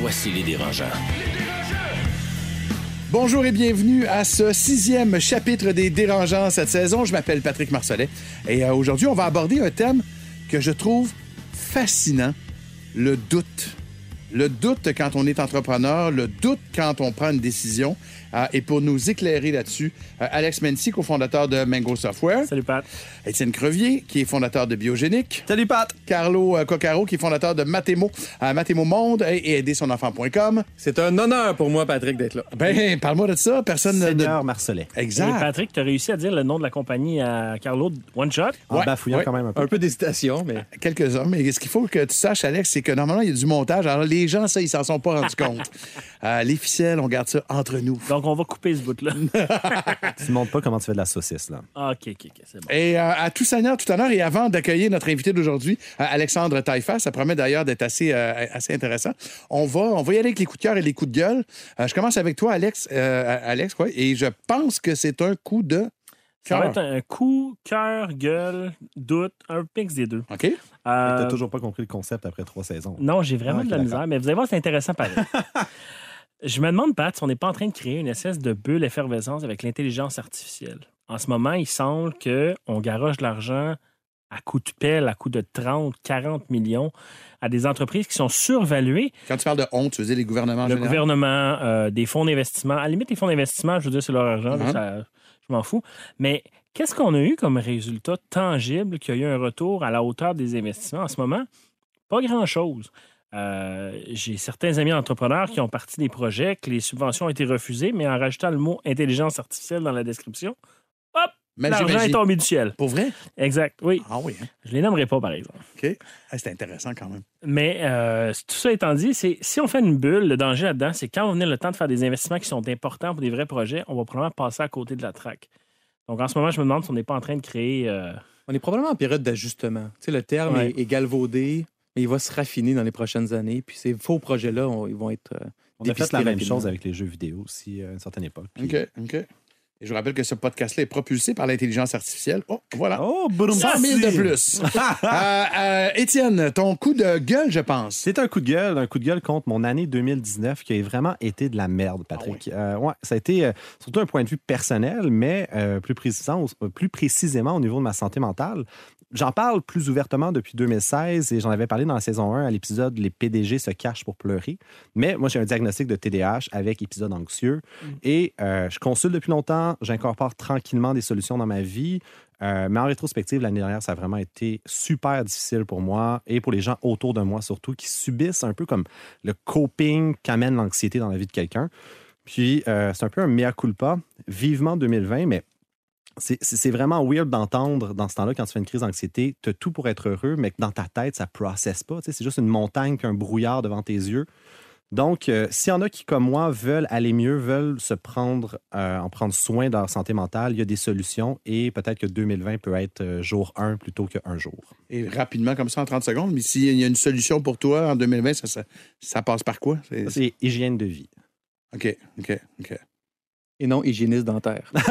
Voici les dérangeants. Bonjour et bienvenue à ce sixième chapitre des Dérangeants cette saison. Je m'appelle Patrick Marcelet et euh, aujourd'hui, on va aborder un thème que je trouve fascinant, le doute. Le doute quand on est entrepreneur, le doute quand on prend une décision. Euh, et pour nous éclairer là-dessus, euh, Alex Mency, cofondateur de Mango Software. Salut Pat. Étienne Crevier, qui est fondateur de Biogénique. Salut Pat. Carlo euh, Coccaro, qui est fondateur de Mathémo, euh, Mathémo Monde et, et aidersonenfant.com. C'est un honneur pour moi, Patrick, d'être là. Ben, parle-moi de ça. Personne ne. Seigneur Marcelet. Et Exact. Patrick, tu as réussi à dire le nom de la compagnie à Carlo One Shot? En Ouais, bafouillant ouais. quand même un peu. Un peu d'hésitation, mais Quelques-uns, mais ce qu'il faut que tu saches, Alex, c'est que normalement, il y a du montage. Alors, les gens, ça, ils s'en sont pas rendus compte. Euh, les ficelles, on garde ça entre nous. Donc, on va couper ce bout-là. Tu ne montres pas comment tu fais de la saucisse, là. Ah, OK, OK, OK, c'est bon. Et euh, à tout seigneur, tout honneur, et avant d'accueillir notre invité d'aujourd'hui, euh, Alexandre Taillefer, ça promet d'ailleurs d'être assez, euh, assez intéressant. On va, on va y aller avec les coups de cœur et les coups de gueule. Euh, je commence avec toi, Alex, euh, Alex quoi, et je pense que c'est un coup de Ça va cœur. être un coup, cœur, gueule, doute, un mix des deux. OK? Tu Euh, n'as toujours pas compris le concept après trois saisons. Non, j'ai vraiment Ah, de la misère, mais vous allez voir, c'est intéressant pareil. Je me demande, Pat, si on n'est pas en train de créer une espèce de bulle effervescence avec l'intelligence artificielle. En ce moment, il semble qu'on garoche de l'argent à coup de pelle, à coup de 30, 40 millions à des entreprises qui sont survaluées. Quand tu parles de honte, tu veux dire les gouvernements en le général? gouvernement, euh, des fonds d'investissement. À la limite, les fonds d'investissement, je veux dire, c'est leur argent, ça- je m'en fous. Mais qu'est-ce qu'on a eu comme résultat tangible qui a eu un retour à la hauteur des investissements en ce moment? Pas grand-chose. Euh, J'ai certains amis entrepreneurs qui ont parti des projets, que les subventions ont été refusées, mais en rajoutant le mot intelligence artificielle dans la description, hop, l'argent est tombé du ciel. Pour vrai? Exact, oui. Ah oui, hein? Je les nommerai pas, par exemple. OK. Ah, c'est intéressant quand même. Mais euh, tout ça étant dit, c'est si on fait une bulle, le danger là-dedans, c'est quand on venait le temps de faire des investissements qui sont importants pour des vrais projets, on va probablement passer à côté de la traque. Donc en ce moment, je me demande si on n'est pas en train de créer. euh, on est probablement en période d'ajustement. Tu sais, le terme Ouais. est, est galvaudé, mais il va se raffiner dans les prochaines années. Puis ces faux projets-là, ils vont être. euh, On a fait la même rapidement. chose avec les jeux vidéo aussi à une certaine époque. Puis- OK, OK. Et je vous rappelle que ce podcast-là est propulsé par l'intelligence artificielle. Oh, voilà. Oh, boum, 100 000 de plus. Euh, euh, Étienne, ton coup de gueule, je pense. C'est un coup de gueule, un coup de gueule contre mon année 2019 qui a vraiment été de la merde, Patrick. Euh, ouais, ça a été surtout un point de vue personnel, mais plus, précisant- plus précisément au niveau de ma santé mentale. J'en parle plus ouvertement depuis 2016 et j'en avais parlé dans la saison 1 à l'épisode Les PDG se cachent pour pleurer. Mais moi, j'ai un diagnostic de TDAH avec épisode anxieux et euh, je consulte depuis longtemps, j'incorpore tranquillement des solutions dans ma vie. Euh, mais en rétrospective, l'année dernière, ça a vraiment été super difficile pour moi et pour les gens autour de moi surtout qui subissent un peu comme le coping qu'amène l'anxiété dans la vie de quelqu'un. Puis euh, c'est un peu un mea culpa, vivement 2020, mais c'est- vraiment weird d'entendre dans ce temps-là, quand tu fais une crise d'anxiété, tu as tout pour être heureux, mais que dans ta tête, ça ne processe pas. C'est juste une montagne puis un brouillard devant tes yeux. Donc, euh, s'il y en a qui, comme moi, veulent aller mieux, veulent se prendre, euh, en prendre soin de leur santé mentale, il y a des solutions et peut-être que 2020 peut être euh, jour 1 plutôt qu'un jour. Et rapidement, comme ça, en 30 secondes. Mais s'il y a une solution pour toi en 2020, ça, ça, ça passe par quoi? C'est hygiène de vie. OK, OK, OK. Et non hygiéniste dentaire.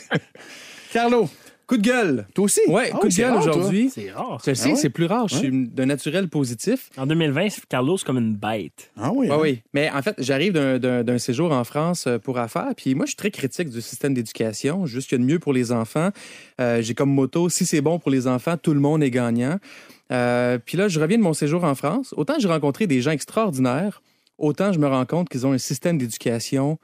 Carlo, coup de gueule. toi aussi? Ouais, Ah coup oui, de c'est gueule aujourd'hui. C'est rare. Je le sais, Ah ouais? c'est plus rare. Je suis d'un naturel positif. En 2020, Carlos, c'est comme une bête. Ah oui. Oui, hein? oui. Mais en fait, j'arrive d'un- séjour en France euh, pour affaires. Puis moi, je suis très critique du système d'éducation. Juste qu'il y a de mieux pour les enfants. Euh, J'ai comme motto si c'est bon pour les enfants, tout le monde est gagnant. Euh, puis là, je reviens de mon séjour en France. Autant j'ai rencontré des gens extraordinaires, autant je me rends compte qu'ils ont un système d'éducation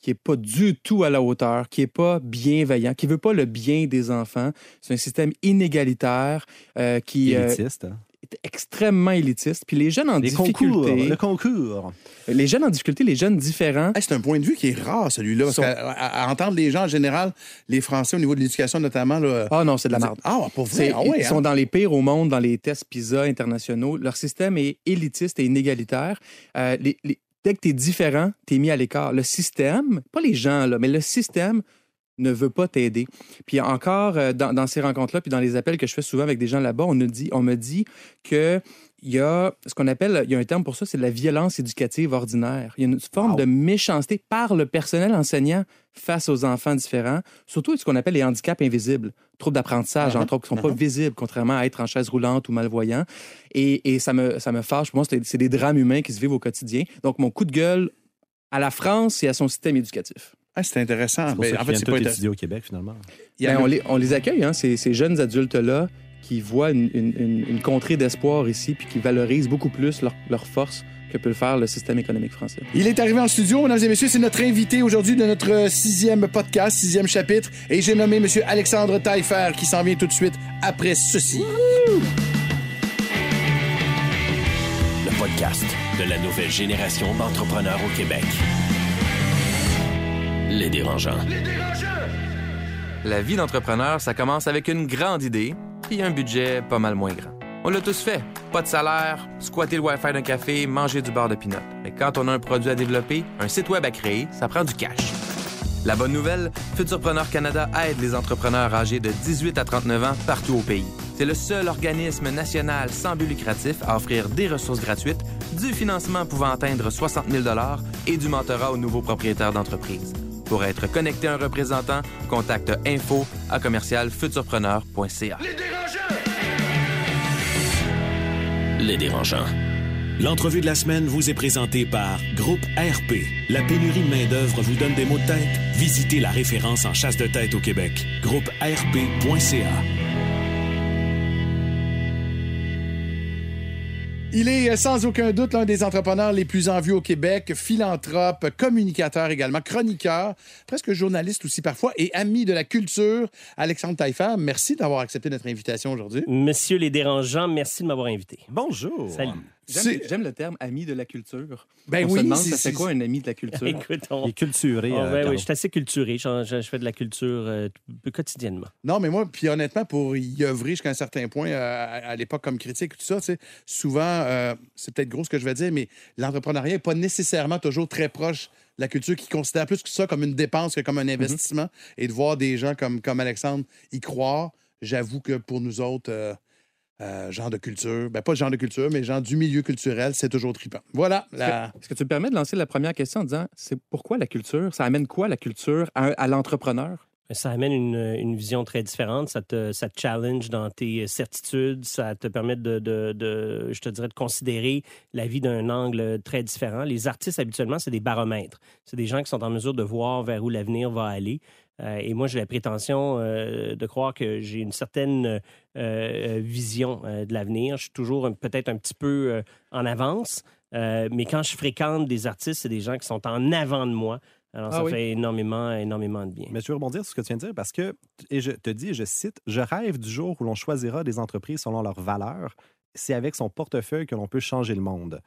qui n'est pas du tout à la hauteur, qui n'est pas bienveillant, qui ne veut pas le bien des enfants. C'est un système inégalitaire euh, qui... euh, Élitiste. hein. est extrêmement élitiste. Puis les jeunes en Les difficulté, concours, le concours. les jeunes en difficulté, les jeunes différents, Hey, c'est un point de vue qui est rare, celui-là. Parce Sont- qu'à à- à entendre les gens en général, les Français au niveau de l'éducation notamment. Là, ah non, c'est de la merde. Ah, pour vrai? Ah ouais, ils hein? sont dans les pires au monde dans les tests PISA internationaux. Leur système est élitiste et inégalitaire. Euh, les- les- dès que tu es différent, tu es mis à l'écart. Le système, pas les gens, là, mais le système ne veut pas t'aider. Puis encore, euh, dans, ces rencontres-là, puis dans les appels que je fais souvent avec des gens là-bas, on, on me dit que il y a ce qu'on appelle, il y a un terme pour ça, c'est de la violence éducative ordinaire. Il y a une forme Wow. de méchanceté par le personnel enseignant face aux enfants différents, surtout ce qu'on appelle les handicaps invisibles, troubles d'apprentissage, Uh-huh. entre autres, qui ne sont pas visibles, contrairement à être en chaise roulante ou malvoyant. Et, et ça, me, ça me fâche. Pour moi, c'est des drames humains qui se vivent au quotidien. Donc, mon coup de gueule à la France et à son système éducatif. Ah, c'est intéressant. Pour Ben, ça en fait, c'est pas étudier au Québec, finalement. Ben, on, les, on les accueille, hein, ces, ces jeunes adultes-là qui voient une, une- une- une contrée d'espoir ici, puis qui valorisent beaucoup plus leur, leur force que peut le faire le système économique français. Il est arrivé en studio, mesdames et messieurs, c'est notre invité aujourd'hui de notre sixième podcast, sixième chapitre, et j'ai nommé Monsieur Alexandre Taillefer qui s'en vient tout de suite après ceci. Le podcast de la nouvelle génération d'entrepreneurs au Québec. Les dérangeants. La vie d'entrepreneur, ça commence avec une grande idée puis un budget pas mal moins grand. On l'a tous fait. Pas de salaire, squatter le Wi-Fi d'un café, manger du beurre de pinot. Mais quand on a un produit à développer, un site web à créer, ça prend du cash. La bonne nouvelle, Futurpreneur Canada aide les entrepreneurs âgés de 18 à 39 ans partout au pays. C'est le seul organisme national sans but lucratif à offrir des ressources gratuites, du financement pouvant atteindre 60 000 et du mentorat aux nouveaux propriétaires d'entreprise. Pour être connecté à un représentant, contacte info à commercialfuturpreneur.ca. Les dérangeants. L'entrevue de la semaine vous est présentée par Groupe RP. La pénurie de main-d'œuvre vous donne des maux de tête? Visitez la référence en chasse de tête au Québec. Groupe RP.ca. Il est euh, sans aucun doute l'un des entrepreneurs les plus en vue au Québec, philanthrope, communicateur également, chroniqueur, presque journaliste aussi parfois, et ami de la culture. Alexandre Taillefer, merci d'avoir accepté notre invitation aujourd'hui. Messieurs les dérangeants, merci de m'avoir invité. Bonjour. Salut. J'aime le terme ami de la culture. Ben on oui, se demande, c'est- ça c'est- fait quoi un ami de la culture? Écoute, on... Il est culturé. Oh, ben oui, je suis assez culturé. Je, je- je fais de la culture euh, quotidiennement. Non, mais moi, puis honnêtement, pour y œuvrer jusqu'à un certain point, euh, à, à l'époque comme critique, tout ça, tu sais, souvent, euh, c'est peut-être gros ce que je vais dire, mais l'entrepreneuriat n'est pas nécessairement toujours très proche de la culture qui considère plus que ça comme une dépense que comme un investissement. Et de voir des gens comme, comme Alexandre y croire, j'avoue que pour nous autres, euh, gens de culture, ben pas gens de culture, mais gens du milieu culturel, c'est toujours trippant. Voilà. la- Est-ce que tu me permets de lancer la première question en disant, c'est pourquoi la culture? Ça amène quoi la culture à, à l'entrepreneur? Ça amène une, une vision très différente. Ça te, ça te challenge dans tes certitudes. Ça te permet de, de, de, je te dirais, de considérer la vie d'un angle très différent. Les artistes, habituellement, c'est des baromètres. C'est des gens qui sont en mesure de voir vers où l'avenir va aller. Euh, et moi, j'ai la prétention euh, de croire que j'ai une certaine euh, vision de l'avenir. Je suis toujours peut-être un petit peu en avance, mais quand je fréquente des artistes, c'est des gens qui sont en avant de moi. Alors, Ah ça oui. fait énormément, énormément de bien. Mais je veux rebondir sur ce que tu viens de dire parce que, et je te dis, je cite, Je rêve du jour où l'on choisira des entreprises selon leurs valeurs. C'est avec son portefeuille que l'on peut changer le monde.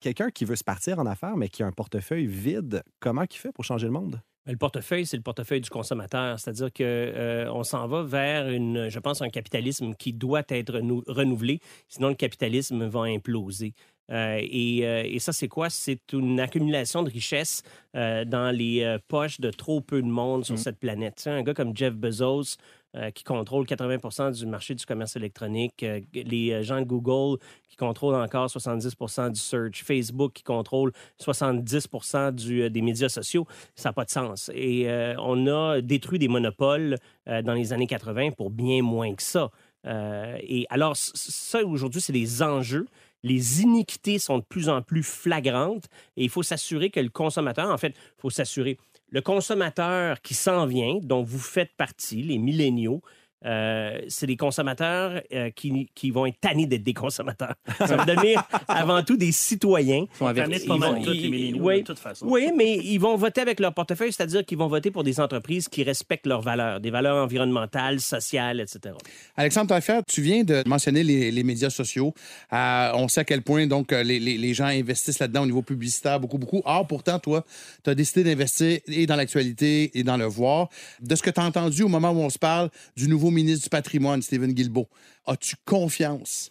Quelqu'un qui veut se partir en affaires, mais qui a un portefeuille vide, comment il fait pour changer le monde? Le portefeuille, c'est le portefeuille du consommateur. C'est-à-dire que euh, on s'en va vers une, je pense, un capitalisme qui doit être renou- renouvelé. Sinon, le capitalisme va imploser. Euh, et, euh, et ça, c'est quoi? C'est une accumulation de richesses euh, dans les poches de trop peu de monde sur cette planète. Tu sais, un gars comme Jeff Bezos, euh, qui contrôle 80 du marché du commerce électronique, euh, les euh, gens de Google qui contrôlent encore 70 du search, Facebook qui contrôle 70 du, des médias sociaux, ça n'a pas de sens. Et on a détruit des monopoles dans les années 80 pour bien moins que ça. Et alors, ça, aujourd'hui, c'est des enjeux. Les iniquités sont de plus en plus flagrantes et il faut s'assurer que le consommateur, en fait, il faut s'assurer, le consommateur qui s'en vient, dont vous faites partie, les milléniaux, euh, c'est des consommateurs euh, qui, qui vont être tannés d'être des consommateurs. Ça va devenir avant tout des citoyens. Ils sont Ils vont- tous les oui. de toute façon. Oui, mais ils vont voter avec leur portefeuille, c'est-à-dire qu'ils vont voter pour des entreprises qui respectent leurs valeurs, des valeurs environnementales, sociales, etc. Alexandre Taillefer, tu viens de mentionner les, les médias sociaux. Euh, on sait à quel point donc les, les- les gens investissent là-dedans au niveau publicitaire, beaucoup, beaucoup. Or, pourtant, toi, tu as décidé d'investir et dans l'actualité et dans le voir. De ce que tu as entendu au moment où on se parle du nouveau ministre du patrimoine, Stephen Guilbeault, as-tu confiance?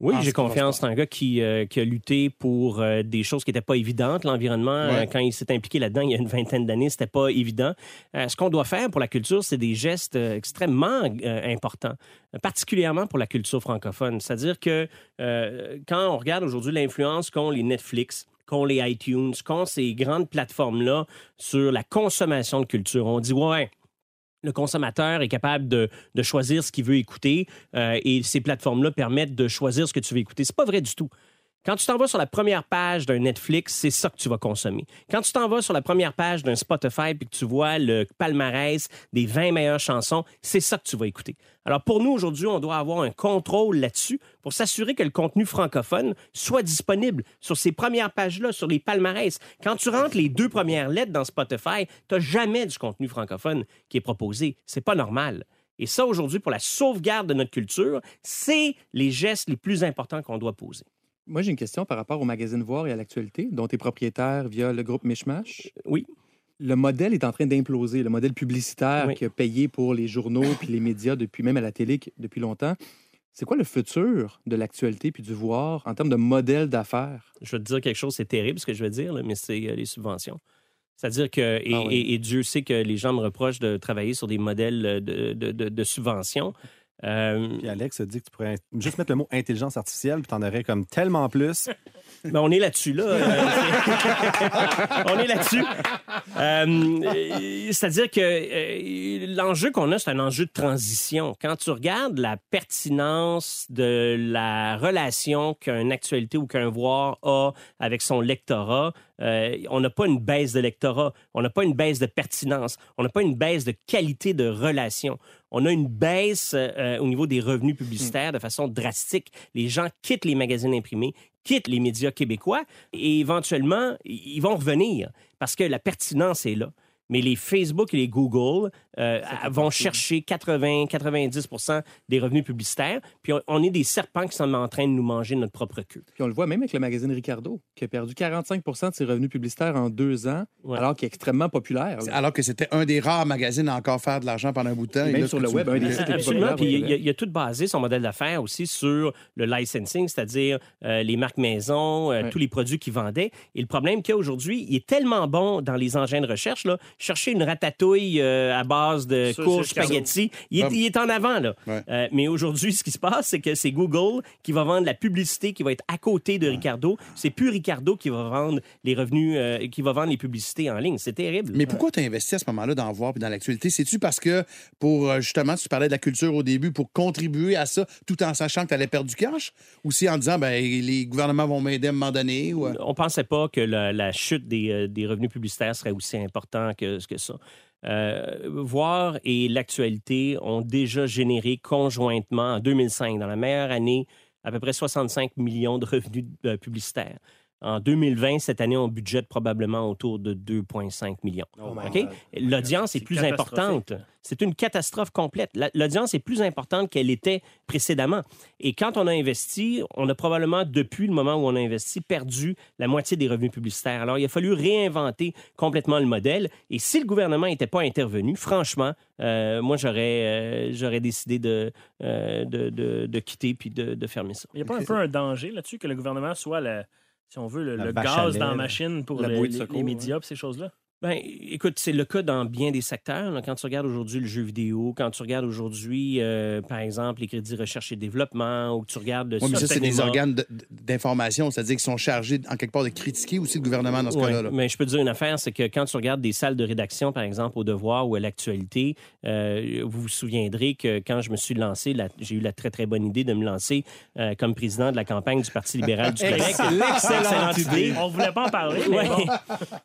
Oui, Ah, j'ai confiance. C'est un gars qui, euh, qui a lutté pour euh, des choses qui n'étaient pas évidentes. L'environnement, Ouais. euh, quand il s'est impliqué là-dedans il y a une vingtaine d'années, c'était pas évident. Ce qu'on doit faire pour la culture, c'est des gestes extrêmement importants, particulièrement pour la culture francophone. C'est-à-dire que quand on regarde aujourd'hui l'influence qu'ont les Netflix, qu'ont les iTunes, qu'ont ces grandes plateformes-là sur la consommation de culture, on dit, ouais, le consommateur est capable de, choisir ce qu'il veut écouter euh, et ces plateformes-là permettent de choisir ce que tu veux écouter. C'est pas vrai du tout. Quand tu t'en vas sur la première page d'un Netflix, c'est ça que tu vas consommer. Quand tu t'en vas sur la première page d'un Spotify puis que tu vois le palmarès des 20 meilleures chansons, c'est ça que tu vas écouter. Alors pour nous aujourd'hui, on doit avoir un contrôle là-dessus pour s'assurer que le contenu francophone soit disponible sur ces premières pages-là, sur les palmarès. Quand tu rentres les deux premières lettres dans Spotify, tu n'as jamais du contenu francophone qui est proposé. C'est pas normal. Et ça, aujourd'hui, pour la sauvegarde de notre culture, c'est les gestes les plus importants qu'on doit poser. Moi, j'ai une question par rapport au magazine Voir et à l'actualité, dont tu es propriétaire via le groupe Mishmash. Oui. Le modèle est en train d'imploser, le modèle publicitaire Oui. qui a payé pour les journaux puis les médias depuis même à la télé depuis longtemps. C'est quoi le futur de l'actualité puis du voir en termes de modèle d'affaires? Je vais te dire quelque chose, c'est terrible ce que je vais dire, là, mais c'est euh, les subventions. C'est-à-dire que, et, Ah oui. et- et Dieu sait que les gens me reprochent de travailler sur des modèles euh, de, de- de- de subventions. Euh, Puis Alex a dit que tu pourrais juste mettre le mot intelligence artificielle, puis t'en aurais comme tellement plus. Ben, on est là-dessus, là. On est là-dessus. Euh, C'est-à-dire que euh, l'enjeu qu'on a, c'est un enjeu de transition. Quand tu regardes la pertinence de la relation qu'une actualité ou qu'un voir a avec son lectorat, euh, on n'a pas une baisse de lectorat, on n'a pas une baisse de pertinence, on n'a pas une baisse de qualité de relation. On a une baisse euh, au niveau des revenus publicitaires de façon drastique. Les gens quittent les magazines imprimés, quittent les médias québécois et éventuellement, ils vont revenir parce que la pertinence est là. Mais les Facebook et les Google euh, vont chercher 80-90% des revenus publicitaires. Puis on, on est des serpents qui sont en train de nous manger notre propre queue. Puis on le voit même avec le magazine Ricardo, qui a perdu 45 de ses revenus publicitaires en deux ans, Ouais. alors qu'il est extrêmement populaire. là. Alors que c'était un des rares magazines à encore faire de l'argent pendant un bout de temps. Et même là, sur le web, un des sites Absolument. Puis il a- il a tout basé son modèle d'affaires aussi sur le licensing, c'est-à-dire euh, les marques maison, euh, Ouais. tous les produits qu'il vendait. Et le problème qu'il y a aujourd'hui, il est tellement bon dans les engins de recherche. Là, chercher une ratatouille euh, à base de Ça, c'est le spaghetti, il est, Comme- il est en avant. Là. Ouais. Euh, mais aujourd'hui, ce qui se passe, c'est que c'est Google qui va vendre la publicité qui va être à côté de Ricardo. C'est plus Ricardo qui va vendre les revenus, euh, qui va vendre les publicités en ligne. C'est terrible. Mais pourquoi tu as investi à ce moment-là dans Voir et dans l'actualité? C'est-tu parce que, pour justement, tu parlais de la culture au début, pour contribuer à ça, tout en sachant que tu allais perdre du cash? Ou c'est en disant, ben, les gouvernements vont m'aider à un moment donné? Ou... On pensait pas que la, la chute des, des revenus publicitaires serait aussi important que, que ça. Euh, Voir et l'actualité ont déjà généré conjointement en 2005, dans la meilleure année, à peu près 65 millions de revenus euh, publicitaires. En 2020, cette année, on budgète probablement autour de 2,5 millions. OK? L'audience est plus importante. C'est une catastrophe complète. La- L'audience est plus importante qu'elle était précédemment. Et quand on a investi, on a probablement, depuis le moment où on a investi, perdu la moitié des revenus publicitaires. Alors, il a fallu réinventer complètement le modèle. Et si le gouvernement n'était pas intervenu, franchement, euh, moi, j'aurais euh, j'aurais décidé de, euh, de, de- de quitter puis de, de fermer ça. Il n'y a pas un peu un danger là-dessus que le gouvernement soit, le, si on veut, le, gaz dans la machine pour La les, secours, les médias et ces choses-là? Ben, écoute, c'est le cas dans bien des secteurs. là. Quand tu regardes aujourd'hui le jeu vidéo, quand tu regardes aujourd'hui, euh, par exemple, les crédits recherche et développement, ou que tu regardes le Oui, mais ça, c'est des organes d'information, c'est-à-dire qu'ils sont chargés, en quelque part, de critiquer aussi le gouvernement dans ce Ouais, cas-là. là. Mais je peux te dire une affaire, c'est que quand tu regardes des salles de rédaction, par exemple, au Devoir ou à l'actualité, euh, vous vous souviendrez que quand je me suis lancé, la- j'ai eu la très, très bonne idée de me lancer euh, comme président de la campagne du Parti libéral du Québec. Excellente idée. On ne voulait pas en parler, Ouais. mais bon.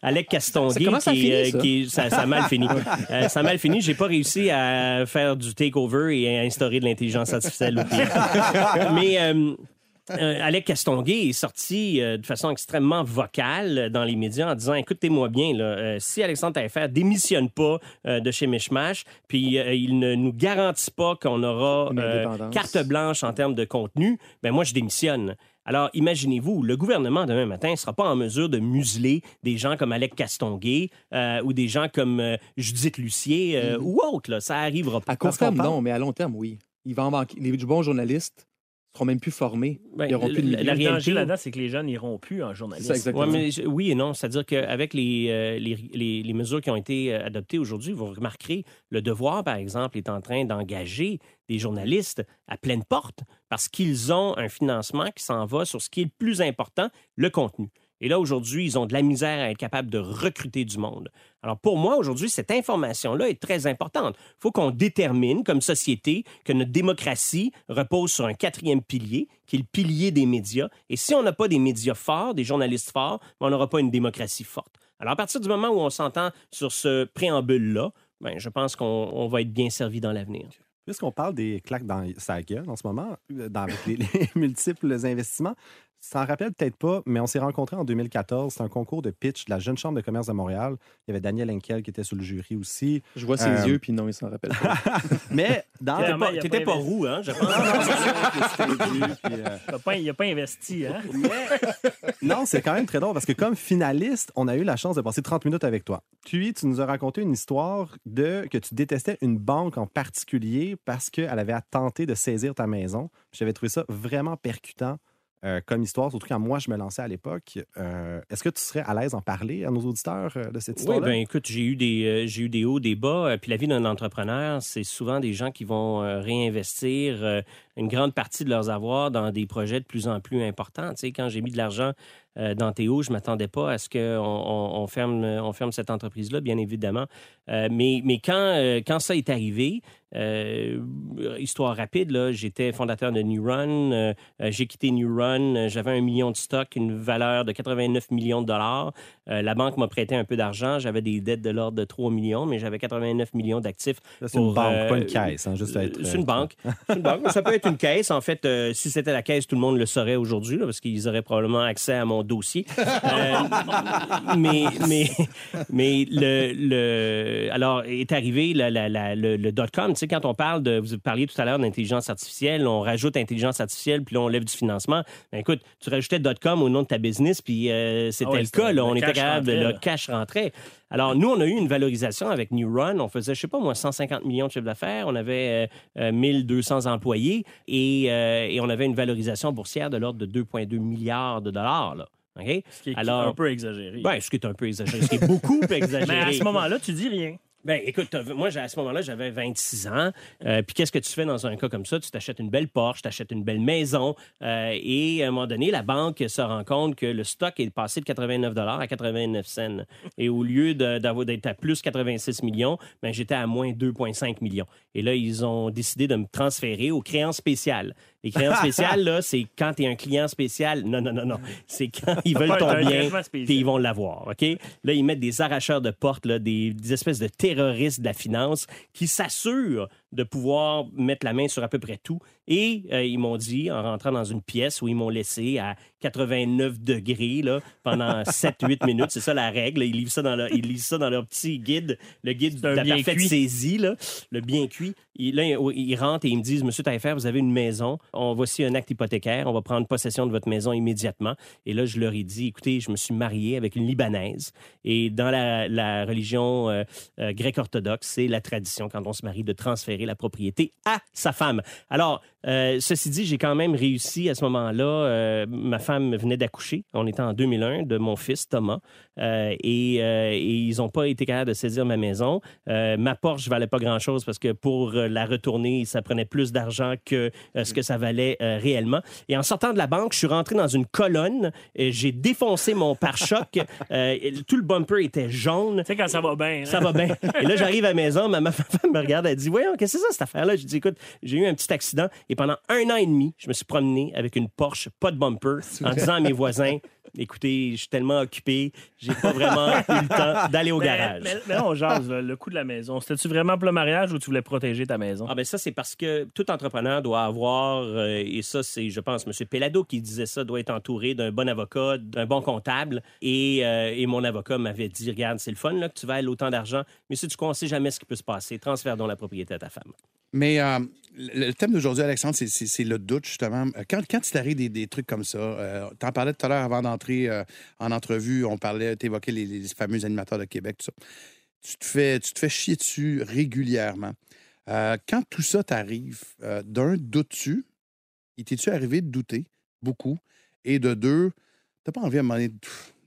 Alec Ça Castonguay. Ça a qui, fini, euh, ça? qui- ça, ça a mal fini. Euh, ça a mal fini. J'ai pas réussi à faire du takeover et à instaurer de l'intelligence artificielle. Mais euh, euh, Alec Castonguay est sorti euh, de façon extrêmement vocale dans les médias en disant écoutez-moi bien, là, euh, si Alexandre Taillefer démissionne pas de chez Mishmash, puis il ne nous garantit pas qu'on aura carte blanche en termes de contenu, ben moi je démissionne. Alors, imaginez-vous, le gouvernement demain matin ne sera pas en mesure de museler des gens comme Alec Castonguay euh, ou des gens comme euh, Judith Lucier euh, ou autres. Là. Ça arrivera pas. À court terme, non, mais à long terme, oui. Il va en manquer. Les bons journalistes seront même plus formés. Ben, Ils plus de la- milieu. la Le réalité- là-dedans, c'est que les jeunes n'iront plus en journaliste. C'est ça, exactement. Ouais, mais je- oui et non. C'est-à-dire qu'avec les, euh, les, les- les mesures qui ont été euh, adoptées aujourd'hui, vous remarquerez, le devoir, par exemple, est en train d'engager des journalistes à pleine porte parce qu'ils ont un financement qui s'en va sur ce qui est le plus important, le contenu. Et là, aujourd'hui, ils ont de la misère à être capables de recruter du monde. Alors, pour moi, aujourd'hui, cette information-là est très importante. Il faut qu'on détermine, comme société, que notre démocratie repose sur un quatrième pilier, qui est le pilier des médias. Et si on n'a pas des médias forts, des journalistes forts, ben, on n'aura pas une démocratie forte. Alors, à partir du moment où on s'entend sur ce préambule-là, ben, je pense qu'on on va être bien servi dans l'avenir. Puisqu'on parle des claques dans sa gueule en ce moment, euh, dans, avec les multiples investissements, ça en rappelle peut-être pas, mais on s'est rencontrés en 2014. C'est un concours de pitch de la Jeune Chambre de commerce de Montréal. Il y avait Daniel Henkel qui était sur le jury aussi. Je vois ses Euh, yeux, puis non, il s'en rappelle pas. Mais dans Pas- T'étais pas pas investi. roux, hein, je pense. Euh, Il n'a pas, a pas investi, hein? Non, c'est quand même très drôle parce que comme finaliste, on a eu la chance de passer 30 minutes avec toi. Puis, tu nous as raconté une histoire de que tu détestais une banque en particulier parce qu'elle avait tenté de saisir ta maison. J'avais trouvé ça vraiment percutant euh, comme histoire, surtout quand moi je me lançais à l'époque. Euh, Est-ce que tu serais à l'aise d'en parler à nos auditeurs euh, de cette Oui, histoire-là? ben écoute, j'ai eu des j'ai eu des hauts, des bas. puis la vie d'un entrepreneur, c'est souvent des gens qui vont réinvestir une grande partie de leurs avoirs dans des projets de plus en plus importants. Tu sais, quand j'ai mis de l'argent euh, dans Théo, je m'attendais pas à ce qu'on on, on ferme on ferme cette entreprise-là, bien évidemment. Euh, mais mais quand euh, quand ça est arrivé, histoire rapide, j'étais fondateur de New Run. j'ai quitté New Run. J'avais un million de stock, une valeur de 89 millions de dollars. La banque m'a prêté un peu d'argent. J'avais des dettes de l'ordre de 3 millions, mais j'avais 89 millions d'actifs. C'est une banque, pas une caisse. hein, juste à être, C'est une banque. Une banque. Ça peut être une caisse. En fait, euh, si c'était la caisse, tout le monde le saurait aujourd'hui, là, parce qu'ils auraient probablement accès à mon dossier. Euh, mais mais, mais le, le- alors est arrivé la- la- la- le, le dot-com. Tu sais, quand on parle de, vous parliez tout à l'heure d'intelligence artificielle, on rajoute intelligence artificielle, puis là, on lève du financement. Ben, écoute, tu rajoutais dot-com au nom de ta business, puis euh, c'était Ah ouais, le cas. là. le on était capable le cash rentrait. Alors, nous, on a eu une valorisation avec New Run. On faisait, je sais pas moi, 150 millions de chiffre d'affaires. On avait euh, euh, 1200 employés et, euh, et on avait une valorisation boursière de l'ordre de 2,2 milliards de dollars. Là. OK? Ce qui est Alors- un peu exagéré. Ben, ce qui est un peu exagéré, ce qui est beaucoup exagéré. Mais à ce moment-là, tu dis rien. Ben, écoute, moi, à ce moment-là, j'avais 26 ans. Euh, Puis qu'est-ce que tu fais dans un cas comme ça? Tu t'achètes une belle Porsche, tu achètes une belle maison. euh, et à un moment donné, la banque se rend compte que le stock est passé de 89 à 89 cents. Et au lieu d'être à plus 86 millions, ben, j'étais à moins 2,5 millions. Et là, ils ont décidé de me transférer aux créances spéciales. Les créances spéciales, là, c'est quand tu es un client spécial. Non, non, non, non. C'est quand ils veulent ton bien, puis ils vont l'avoir, OK? Là, ils mettent des arracheurs de portes, là, des, des espèces de terroristes de la finance qui s'assurent de pouvoir mettre la main sur à peu près tout. Et euh, ils m'ont dit, en rentrant dans une pièce où ils m'ont laissé à 89 degrés là, pendant 7-8 minutes, c'est ça la règle, ils lisent ça, dans leur, ils lisent ça dans leur petit guide, le guide de la parfaite cuit. saisie, là, le bien cuit. Ils- là, ils, rentrent et ils me disent, Monsieur Taillefer, vous avez une maison, on voici un acte hypothécaire, on va prendre possession de votre maison immédiatement. Et là, je leur ai dit, écoutez, je me suis marié avec une Libanaise. Et dans la, la religion euh, euh, grecque orthodoxe, c'est la tradition, quand on se marie, de transférer la propriété à sa femme. Alors, euh, ceci dit, j'ai quand même réussi à ce moment-là. euh, ma femme venait d'accoucher. On était en 2001 de mon fils Thomas. Euh, et, euh, et ils n'ont pas été capables de saisir ma maison. Euh, ma Porsche valait pas grand-chose parce que pour la retourner, ça prenait plus d'argent que ce que ça valait réellement. Et en sortant de la banque, je suis rentré dans une colonne. et J'ai défoncé mon pare-choc. Tout le bumper était jaune. Tu sais, quand ça va bien. hein? Ça va bien. Et là, j'arrive à la maison, ma, ma femme me regarde, elle dit Voyons, qu'est-ce que c'est ça, cette affaire-là? Je dis Écoute, j'ai eu un petit accident et pendant un an et demi, je me suis promené avec une Porsche, pas de bumper, en disant à mes voisins écoutez, je suis tellement occupé, j'ai pas vraiment eu le temps d'aller au Mais, garage. mais, mais on jase, le coût de la maison. C'était-tu vraiment pour le mariage ou tu voulais protéger ta maison? Ah ben ça, c'est parce que tout entrepreneur doit avoir, euh, et ça, c'est, je pense, M. Pelado qui disait ça, doit être entouré d'un bon avocat, d'un bon comptable. Et, euh, et mon avocat m'avait dit, regarde, c'est le fun là, que tu vas autant d'argent, mais si tu ne sais jamais ce qui peut se passer, transfère donc la propriété à ta femme. Mais euh, le, thème d'aujourd'hui, Alexandre, c'est- le doute, justement. Quand, quand il t'arrive des, des trucs comme ça, euh, tu en parlais tout à l'heure avant d'entrer euh, en entrevue, on parlait, tu évoquais les, fameux animateurs de Québec, tout ça. Tu te fais, tu te fais chier dessus régulièrement. Euh, quand tout ça t'arrive, euh, d'un, doutes-tu? Il t'es-tu arrivé de douter beaucoup? Et de deux, t'as pas envie à un moment donné, de-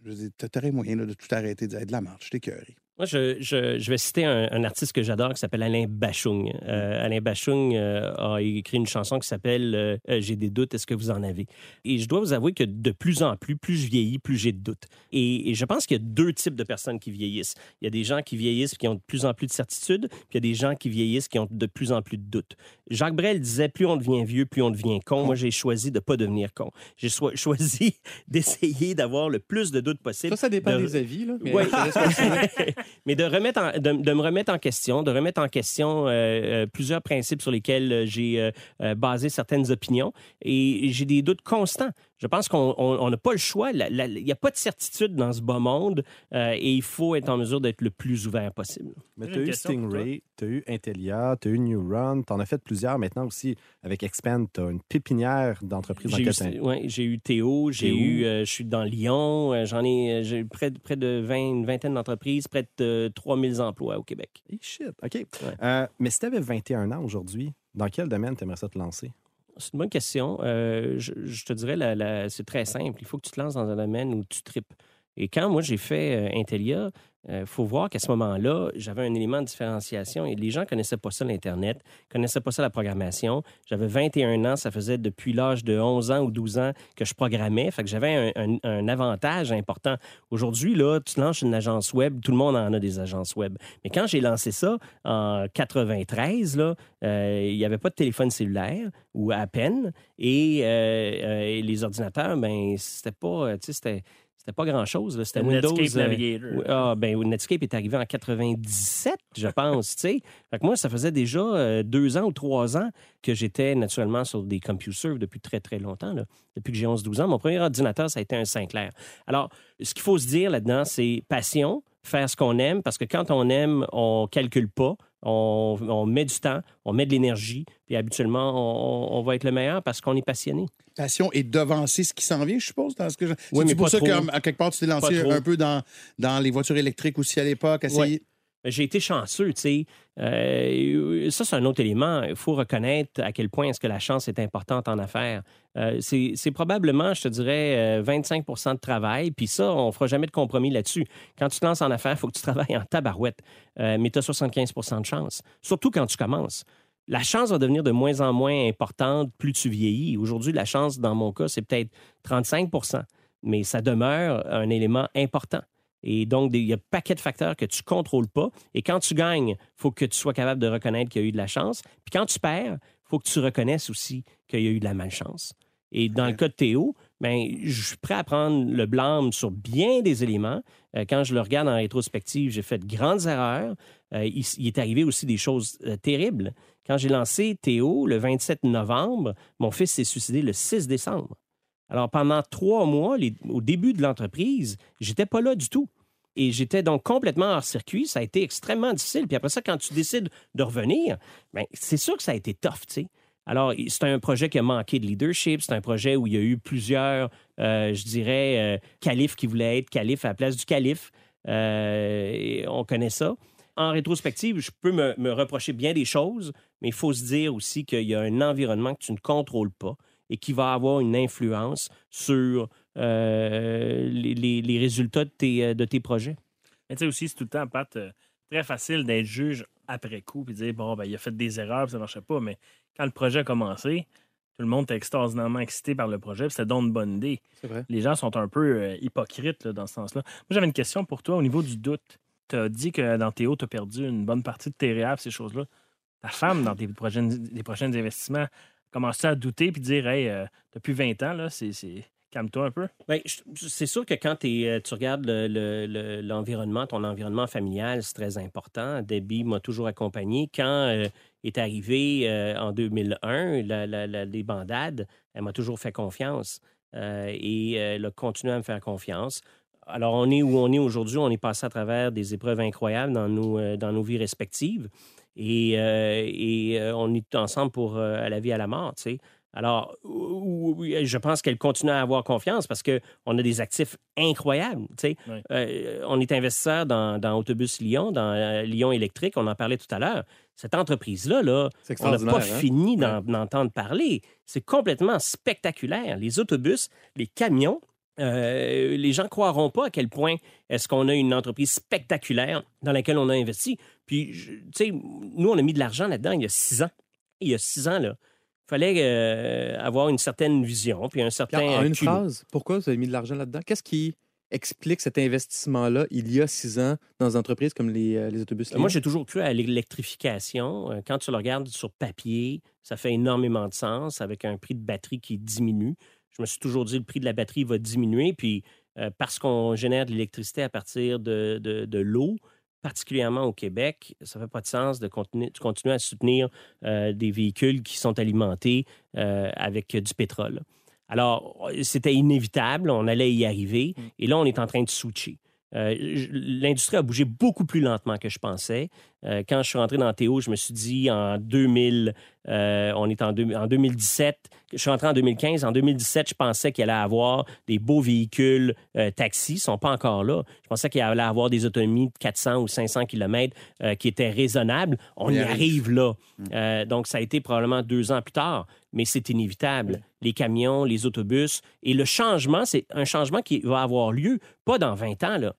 je veux dire, t'aurais moyen là, de tout arrêter, de dire de la marche, je t'écœuré. Moi, je, je- je vais citer un, un artiste que j'adore qui s'appelle Alain Bachung. Euh, Alain Bachung euh, a écrit une chanson qui s'appelle euh, J'ai des doutes, est-ce que vous en avez? Et je dois vous avouer que de plus en plus, plus je vieillis, plus j'ai de doutes. Et, et je pense qu'il y a deux types de personnes qui vieillissent. Il y a des gens qui vieillissent et qui ont de plus en plus de certitudes, puis il y a des gens qui vieillissent qui ont de plus en plus de doutes. Jacques Brel disait plus on devient vieux, plus on devient con. Moi, j'ai choisi de pas devenir con. J'ai so- choisi d'essayer d'avoir le plus de doutes possible. Ça, ça dépend de- des avis. Là, mais Ouais. Mais de, me remettre en question, de remettre en question euh, euh, plusieurs principes sur lesquels euh, j'ai basé certaines opinions. Et j'ai des doutes constants. Je pense qu'on on- on n'a pas le choix. Il n'y a pas de certitude dans ce bas monde euh, et il faut être en mesure d'être le plus ouvert possible. Mais tu as eu. Stingray, tu as eu Intellia, tu as eu New Run, tu en as fait plusieurs. Maintenant aussi, avec Expand, tu as une pépinière d'entreprises dans J'ai eu, ouais, j'ai eu Théo, j'ai eu, euh, je suis dans Lyon, euh, j'en ai, j'ai près, de- près de 20, une vingtaine d'entreprises, près de 3000 emplois au Québec. Eh, shit, OK. Euh, mais si tu avais 21 ans aujourd'hui, dans quel domaine tu aimerais ça te lancer? C'est une bonne question. Euh, je, te dirais, la- c'est très simple. Il faut que tu te lances dans un domaine où tu tripes. Et quand moi j'ai fait euh, Intellia, il faut voir qu'à ce moment-là, j'avais un élément de différenciation et les gens connaissaient pas ça, l'Internet, connaissaient pas ça, la programmation. J'avais 21 ans, ça faisait depuis l'âge de 11 ans ou 12 ans que je programmais. Fait que j'avais un, avantage important. Aujourd'hui, là, tu lances une agence web, tout le monde en a des agences web. Mais quand j'ai lancé ça en 93, là, euh, il n'y avait pas de téléphone cellulaire ou à peine. Et, euh, euh, et les ordinateurs, ben, c'était pas, euh, tu sais, c'était, c'était pas grand-chose. C'était Windows. Netscape euh, Navigator. Ah, ben, Netscape est arrivé en 97, je pense, tu sais. Fait que moi, ça faisait déjà euh, deux ans ou trois ans que j'étais naturellement sur des CompuServe depuis très, très longtemps, là. Depuis que j'ai 11-12 ans. Mon premier ordinateur, ça a été un Sinclair. Alors, ce qu'il faut se dire là-dedans, c'est passion, faire ce qu'on aime, parce que quand on aime, on calcule pas, on, on met du temps, on met de l'énergie, puis habituellement, on, va être le meilleur parce qu'on est passionné. passion et devancer ce qui s'en vient, je suppose, dans ce que je... Oui, mais C'est pour pas ça qu'à quelque part, tu t'es lancé un peu dans, dans les voitures électriques aussi à l'époque, essayer... Ben, J'ai été chanceux, tu sais. Euh, ça, c'est un autre élément. Il faut reconnaître à quel point est-ce que la chance est importante en affaires. Euh, c'est probablement, je te dirais, euh, 25% de travail. Puis ça, on fera jamais de compromis là-dessus. Quand tu te lances en affaires, il faut que tu travailles en tabarouette. Euh, mais tu as 75% de chance. Surtout quand tu commences. La chance va devenir de moins en moins importante plus tu vieillis. Aujourd'hui, la chance, dans mon cas, c'est peut-être 35% mais ça demeure un élément important. Et donc, il y a un paquet de facteurs que tu ne contrôles pas. Et quand tu gagnes, il faut que tu sois capable de reconnaître qu'il y a eu de la chance. Puis quand tu perds, il faut que tu reconnaisses aussi qu'il y a eu de la malchance. Et dans le cas de Théo, ben, je suis prêt à prendre le blâme sur bien des éléments. Euh, quand je le regarde en rétrospective, j'ai fait de grandes erreurs. Euh, il, il est arrivé aussi des choses euh, terribles. Quand j'ai lancé Théo le 27 novembre, mon fils s'est suicidé le 6 décembre. Alors, pendant trois mois, les- au début de l'entreprise, j'étais pas là du tout. Et j'étais donc complètement hors circuit. Ça a été extrêmement difficile. Puis après ça, quand tu décides de revenir, ben, c'est sûr que ça a été tough, tu sais. Alors, c'est un projet qui a manqué de leadership. C'est un projet où il y a eu plusieurs, euh, je dirais, euh, califes qui voulaient être calife à la place du calife. Euh, on connaît ça. En rétrospective, je peux me reprocher bien des choses, mais il faut se dire aussi qu'il y a un environnement que tu ne contrôles pas et qui va avoir une influence sur euh, les, les- les résultats de tes, euh, de tes projets? Mais tu sais aussi, c'est tout le temps, Pat, euh, très facile d'être juge après coup puis de dire, bon, ben, il a fait des erreurs, puis ça ne marchait pas. Mais quand le projet a commencé, tout le monde était extraordinairement excité par le projet, puis c'était donc une bonne idée. C'est vrai. Les gens sont un peu euh, hypocrites là, dans ce sens-là. Moi, j'avais une question pour toi au niveau du doute. Tu as dit que dans Théo, tu as perdu une bonne partie de tes rêves, ces choses-là. Ta femme, dans tes prochaines, prochains investissements, commence à douter puis dire, hey, euh, depuis 20 ans, là, c'est. Calme-toi un peu. Ben, c'est sûr que quand euh, tu regardes le- le- le- l'environnement, ton environnement familial, c'est très important. Debbie m'a toujours accompagné. Quand euh, est arrivé euh, en 2001 la, la- les bandades, elle m'a toujours fait confiance et elle a continué à me faire confiance. Alors, on est où on est aujourd'hui? On est passé à travers des épreuves incroyables dans nos, dans nos vies respectives. Et, on est ensemble pour la vie, à la mort, tu sais. Alors, oui, je pense qu'elle continue à avoir confiance parce qu'on a des actifs incroyables. tu sais. Oui. Euh, on est investisseur dans, dans Autobus Lyon, dans euh, Lyon électrique, on en parlait tout à l'heure. Cette entreprise-là, là, C'est on n'a pas hein? fini d'en- d'entendre parler. C'est complètement spectaculaire. Les autobus, les camions, euh, les gens croiront pas à quel point est-ce qu'on a une entreprise spectaculaire dans laquelle on a investi. Puis, tu sais, nous, on a mis de l'argent là-dedans il y a six ans. Il y a six ans, là. Il fallait euh, avoir une certaine vision, puis un certain... En une phrase, pourquoi vous avez mis de l'argent là-dedans? Qu'est-ce qui explique cet investissement-là il y a six ans dans des entreprises comme les, euh, les autobus Moi, j'ai toujours cru à l'électrification. Euh, Quand tu le regardes sur papier, ça fait énormément de sens avec un prix de batterie qui diminue. Je me suis toujours dit le prix de la batterie va diminuer, puis euh, parce qu'on génère de l'électricité à partir de, de- de l'eau, particulièrement au Québec, ça ne fait pas de sens de continuer, de continuer à soutenir euh, des véhicules qui sont alimentés euh, avec du pétrole. Alors, c'était inévitable, on allait y arriver, et là, on est en train de switcher. Euh, L'industrie a bougé beaucoup plus lentement que je pensais. Euh, quand je suis rentré dans Théo, je me suis dit en 2000, euh, on est en, deux- en 2017, je suis rentré en 2015. En 2017, je pensais qu'il allait avoir des beaux véhicules euh, taxis. Ils ne sont pas encore là. Je pensais qu'il allait avoir des autonomies de 400 ou 500 km qui étaient raisonnables. On, On y arrive. arrive, là. Euh, donc, ça a été probablement deux ans plus tard, mais c'est inévitable. Les camions, les autobus. Et le changement, c'est un changement qui va avoir lieu pas dans 20 ans, là.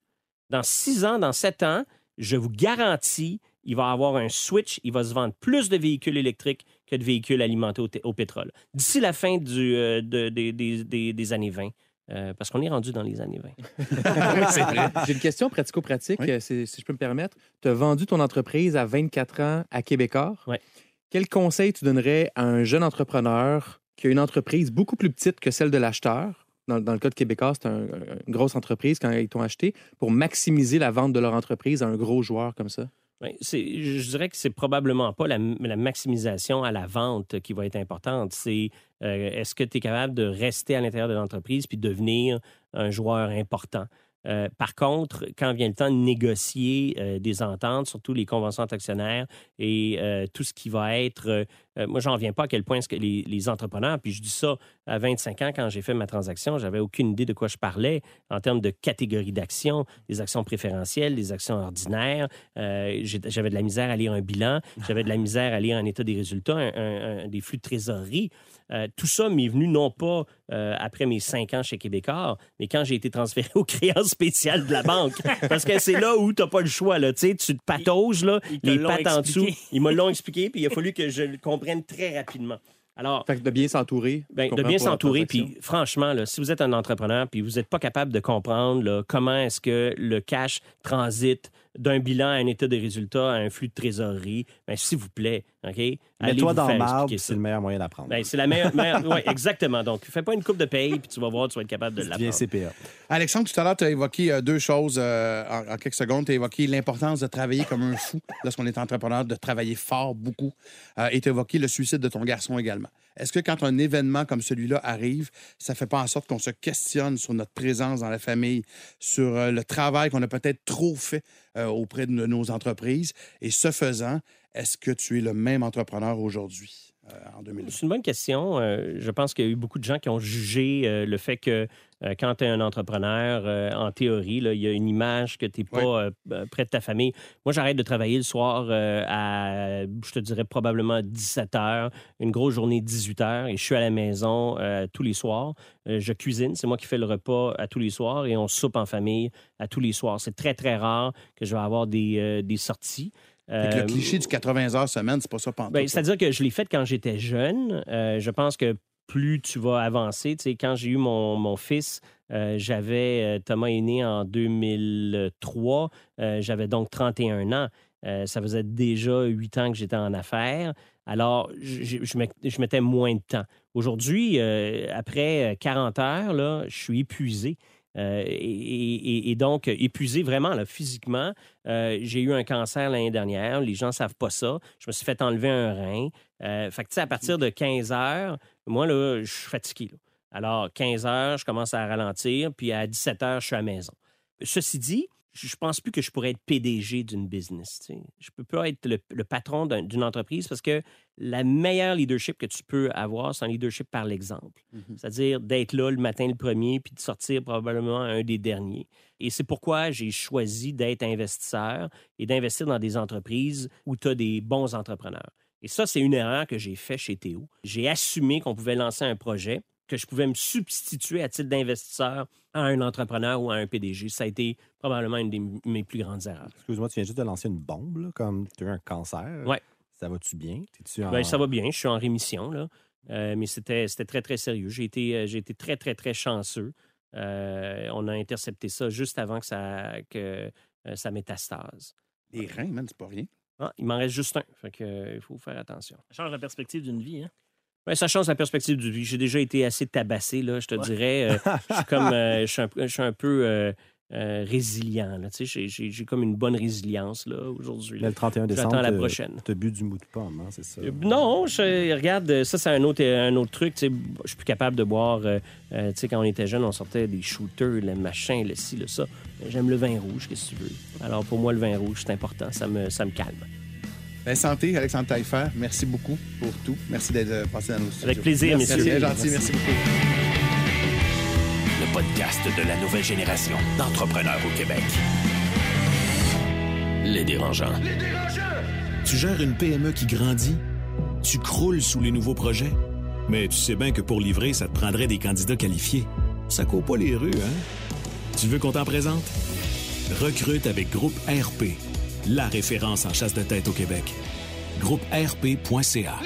Dans 6 ans, dans 7 ans, je vous garantis, il va avoir un switch. Il va se vendre plus de véhicules électriques que de véhicules alimentés au, pétrole. D'ici la fin du, euh, de- des- années 20. euh, parce qu'on est rendu dans les années 20. c'est vrai. J'ai une question pratico-pratique, Oui. euh, si, si je peux me permettre. Tu as vendu ton entreprise à 24 ans à Québécois. Ouais. Quel conseil tu donnerais à un jeune entrepreneur qui a une entreprise beaucoup plus petite que celle de l'acheteur? Dans, dans le cas de Québécois, c'est un- une grosse entreprise quand ils t'ont acheté, pour maximiser la vente de leur entreprise à un gros joueur comme ça. Je dirais que c'est probablement pas la, la maximisation à la vente qui va être importante. C'est euh, est-ce que tu es capable de rester à l'intérieur de l'entreprise puis devenir un joueur important? Euh, par contre, quand vient le temps de négocier euh, des ententes, surtout les conventions actionnaires et tout ce qui va être... euh, moi, j'en reviens pas à quel point est-ce que les, les entrepreneurs, puis je dis ça à 25 ans, quand j'ai fait ma transaction, j'avais aucune idée de quoi je parlais en termes de catégories d'actions, des actions préférentielles, des actions ordinaires. Euh, j'avais de la misère à lire un bilan, j'avais de la misère à lire un état des résultats, un- un- un- des flux de trésorerie. Euh, tout ça m'est venu non pas euh, après mes cinq ans chez Québécois, mais quand j'ai été transféré aux créances spéciales de la banque. Parce que c'est là où tu n'as pas le choix. Là. Tu te patauges, là, Ils les pattes en dessous. Ils me l'ont expliqué, puis il a fallu que je le comprenne très rapidement. Alors, Fait que de bien s'entourer. ben, de bien s'entourer. Puis franchement, là, si vous êtes un entrepreneur puis vous n'êtes pas capable de comprendre là, comment est-ce que le cash transite d'un bilan à un état de résultat, à un flux de trésorerie, ben, s'il vous plaît, OK? Mets-toi dans marbre, c'est le meilleur moyen d'apprendre. Ben, c'est la meilleure. meilleure- ouais, exactement. Donc, fais pas une coupe de paye puis tu vas voir, tu vas être capable de l'apprendre. CPA. Alexandre, tout à l'heure, tu as évoqué euh, deux choses euh, en, en quelques secondes. Tu as évoqué l'importance de travailler comme un fou lorsqu'on est entrepreneur, de travailler fort, beaucoup. Euh, et tu as évoqué le suicide de ton garçon également. Est-ce que quand un événement comme celui-là arrive, ça fait pas en sorte qu'on se questionne sur notre présence dans la famille, sur euh, le travail qu'on a peut-être trop fait euh, auprès de nos entreprises? Et ce faisant, est-ce que tu es le même entrepreneur aujourd'hui, euh, en 2020? C'est une bonne question. Je pense qu'il y a eu beaucoup de gens qui ont jugé le fait que euh, quand tu es un entrepreneur, euh, en théorie, il y a une image que tu n'es pas euh, près de ta famille. Moi, j'arrête de travailler le soir à, je te dirais, probablement 17 heures, une grosse journée 18 heures, et je suis à la maison tous les soirs. Je cuisine, c'est moi qui fais le repas à tous les soirs, et on soupe en famille à tous les soirs. C'est très, très rare que je vais avoir des, des sorties. Euh, le cliché du 80 heures semaine, c'est pas ça pantoute. ben, C'est-à-dire que je l'ai fait quand j'étais jeune. Euh, je pense que plus tu vas avancer, tu sais, quand j'ai eu mon, mon fils, euh, j'avais, euh, Thomas est né en 2003, euh, j'avais donc 31 ans. Ça faisait déjà huit ans que j'étais en affaires. Alors, je, je- je met- je mettais moins de temps. Aujourd'hui, après 40 heures, là, je suis épuisé. Euh, et, donc, épuisé vraiment physiquement. Euh, j'ai eu un cancer l'année dernière. Les gens ne savent pas ça. Je me suis fait enlever un rein. Euh, fait que, tu sais, à partir de 15 heures, moi, je suis fatigué. Alors, 15 heures, je commence à ralentir, puis à 17 heures, je suis à la maison. Ceci dit, je pense plus que je pourrais être PDG d'une business. tu sais. Je peux pas être le, le patron d'un- d'une entreprise parce que la meilleure leadership que tu peux avoir, c'est un leadership par l'exemple. C'est-à-dire d'être là le matin le premier puis de sortir probablement un des derniers. Et c'est pourquoi j'ai choisi d'être investisseur et d'investir dans des entreprises où tu as des bons entrepreneurs. Et ça, c'est une erreur que j'ai faite chez Théo. J'ai assumé qu'on pouvait lancer un projet, que je pouvais me substituer à titre d'investisseur à un entrepreneur ou à un PDG. Ça a été probablement une de mes plus grandes erreurs. Excuse-moi, tu viens juste de lancer une bombe, là, comme tu as eu un cancer. Ouais. Ça va-tu bien? En- Ben, ça va bien, je suis en rémission, là. Euh, mais c'était très, très sérieux. J'ai été, euh, été très, très, très chanceux. Euh, on a intercepté ça juste avant que ça, que, euh, ça métastase. Les reins, man, c'est pas rien. Ah, il m'en reste juste un. Fait que, il faut faire attention. Ça change la perspective d'une vie. Hein? Ben, ça change la perspective du vie. J'ai déjà été assez tabassé, là, je te Ouais. dirais. Euh, je suis comme, euh, je suis un, je suis un peu euh, résilient. Là, tu sais, j'ai- comme une bonne résilience là, aujourd'hui. Le 31 décembre, la prochaine. t'as bu du mou de pomme, hein, c'est ça? Non, je, regarde, ça, c'est un autre, un autre truc. tu sais, Je suis plus capable de boire. tu sais, quand on était jeune, on sortait des shooters, le machin, le ci, le ça. J'aime le vin rouge, qu'est-ce que tu veux? Alors, pour moi, le vin rouge, c'est important. Ça me, ça me calme. Ben, santé, Alexandre Taillefer. Merci beaucoup pour tout. Merci d'être euh, passé dans nos studios. Avec plaisir, Merci, messieurs. c'est gentil. Merci beaucoup. Le podcast de la nouvelle génération d'entrepreneurs au Québec. Les dérangeants. Tu gères une PME qui grandit? Tu croules sous les nouveaux projets? Mais tu sais bien que pour livrer, ça te prendrait des candidats qualifiés. Ça court pas les rues, hein? Tu veux qu'on t'en présente? Recrute avec Groupe RP, la référence en chasse de tête au Québec. GroupeRP.ca.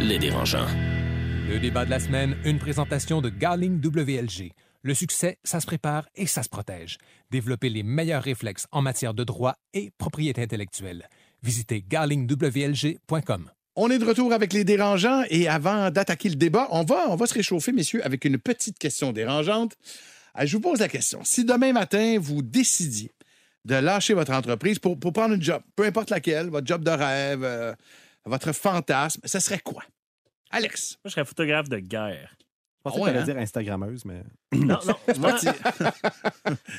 Les dérangeants. Le débat de la semaine, une présentation de Garling WLG. Le succès, ça se prépare et ça se protège. Développer les meilleurs réflexes en matière de droit et propriété intellectuelle. Visitez garlingwlg.com. On est de retour avec les dérangeants et avant d'attaquer le débat, on va, on va se réchauffer, messieurs, avec une petite question dérangeante. Euh, Je vous pose la question. Si demain matin, vous décidiez de lâcher votre entreprise pour, pour prendre une job, peu importe laquelle, votre job de rêve, euh, votre fantasme, ce serait quoi? Alex? Moi, je serais photographe de guerre. Je pensais Ouais, que t'allais hein? dire Instagrammeuse, mais. Non, non. moi,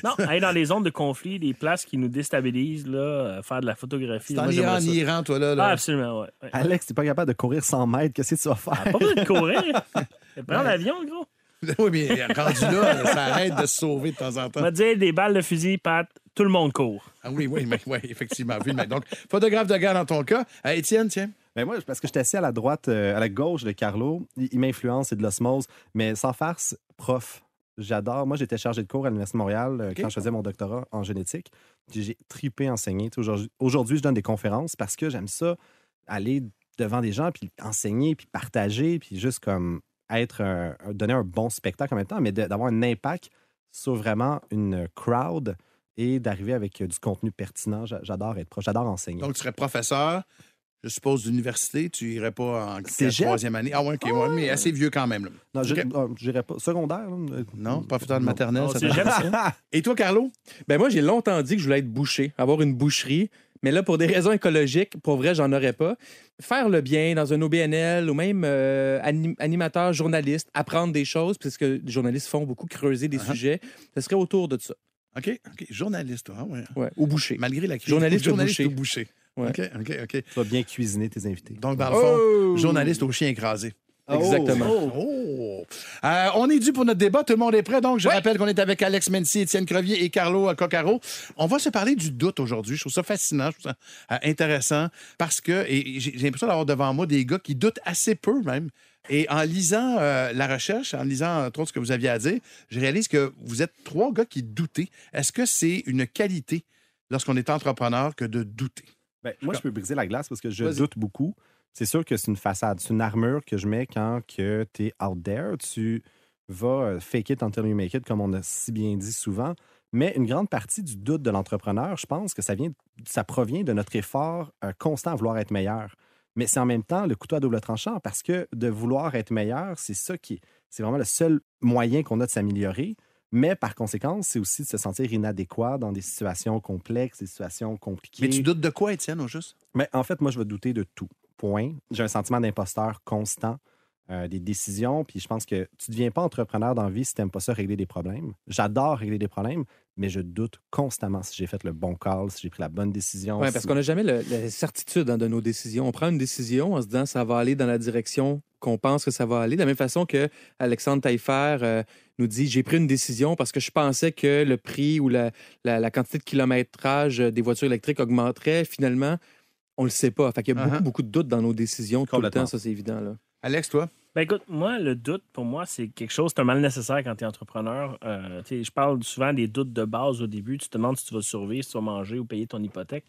non, aller dans les zones de conflit, des places qui nous déstabilisent, là, euh, faire de la photographie. C'est en Iran, en. Iran, toi, là. là. Ah, absolument, ouais. ouais. Alex, t'es pas capable de courir 100 mètres, qu'est-ce que tu vas faire? Pas besoin de courir. Prends l'avion, gros. oui, mais rendu là, ça arrête de se sauver de temps en On temps. va dire des balles de fusil, Pat, tout le monde court. Ah oui, oui, mais, oui, effectivement. vu mec. Donc, photographe de guerre dans ton cas. Euh, Étienne, tiens. Ben moi, parce que j'étais assis à la droite, euh, à la gauche de Carlo, il, il m'influence, c'est de l'osmose, mais sans farce, prof. J'adore. Moi, j'étais chargé de cours à l'Université de Montréal euh, quand je faisais mon doctorat en génétique. Puis J'ai tripé enseigner. Aujourd'hui, je donne des conférences parce que j'aime ça, aller devant des gens, puis enseigner, puis partager, puis juste comme être un- donner un bon spectacle en même temps, mais d'avoir un impact sur vraiment une crowd et d'arriver avec euh, du contenu pertinent. J'a- J'adore être proche, j'adore enseigner. Donc, tu serais professeur, je suppose, d'université. Tu irais pas en troisième année? Ah, ouais, OK, ouais, mais assez vieux quand même. là. non, je n'irais pas. Secondaire? là, euh, Non, professeur de non. maternelle. Ça ça. Et toi, Carlo? Ben moi, j'ai longtemps dit que je voulais être boucher, avoir une boucherie. Mais là, pour des raisons écologiques, pour vrai, j'en aurais pas. Faire le bien dans un OBNL ou même euh, anim- animateur, journaliste, apprendre des choses, parce que les journalistes font beaucoup creuser des Uh-huh. sujets, ce serait autour de ça. OK, OK. Journaliste, toi. Ah, ouais. Ouais. Ou boucher. Malgré la crise. Journaliste ou journaliste boucher. ou boucher. Ouais. OK, OK, OK. Tu vas bien cuisiner tes invités. Donc, dans le fond, Oh! journaliste au chien écrasé. Exactement. Oh! Euh, on est dû pour notre débat. Tout le monde est prêt. Donc, je rappelle qu'on est avec Alex Mency, Étienne Crevier et Carlo Coccaro. On va se parler du doute aujourd'hui. Je trouve ça fascinant, je trouve ça euh, intéressant parce que j'ai l'impression d'avoir devant moi des gars qui doutent assez peu même. Et en lisant euh, la recherche, en lisant entre autres ce que vous aviez à dire, je réalise que vous êtes trois gars qui doutez. Est-ce que c'est une qualité lorsqu'on est entrepreneur que de douter? Ben, moi, je peux briser la glace parce que je doute beaucoup. C'est sûr que c'est une façade, c'est une armure que je mets quand tu es out there. Tu vas euh, fake it until you make it, comme on a si bien dit souvent. Mais une grande partie du doute de l'entrepreneur, je pense que ça, vient, ça provient de notre effort euh, constant à vouloir être meilleur. Mais c'est en même temps le couteau à double tranchant parce que de vouloir être meilleur, c'est ça qui c'est vraiment le seul moyen qu'on a de s'améliorer. Mais par conséquent, c'est aussi de se sentir inadéquat dans des situations complexes, des situations compliquées. Mais tu doutes de quoi, Étienne, au juste? Mais en fait, moi, je vais douter de tout. Point. J'ai un sentiment d'imposteur constant. euh, des décisions, puis je pense que tu ne deviens pas entrepreneur dans la vie si tu n'aimes pas ça régler des problèmes. J'adore régler des problèmes, mais je doute constamment si j'ai fait le bon call, si j'ai pris la bonne décision. Oui, si- parce qu'on n'a jamais le- la certitude hein, de nos décisions. On prend une décision en se disant ça va aller dans la direction qu'on pense que ça va aller. De la même façon que Alexandre Taillefer euh, nous dit j'ai pris une décision parce que je pensais que le prix ou la, la- la quantité de kilométrage des voitures électriques augmenterait. Finalement, on le sait pas. Fait qu'il y a beaucoup, Uh-huh. beaucoup de doutes dans nos décisions tout le temps, ça c'est évident. Là. Alex, toi? Ben écoute, moi, le doute, pour moi, c'est quelque chose, c'est un mal nécessaire quand tu es entrepreneur. Euh, tu sais, je parle souvent des doutes de base au début. Tu te demandes si tu vas survivre, si tu vas manger ou payer ton hypothèque.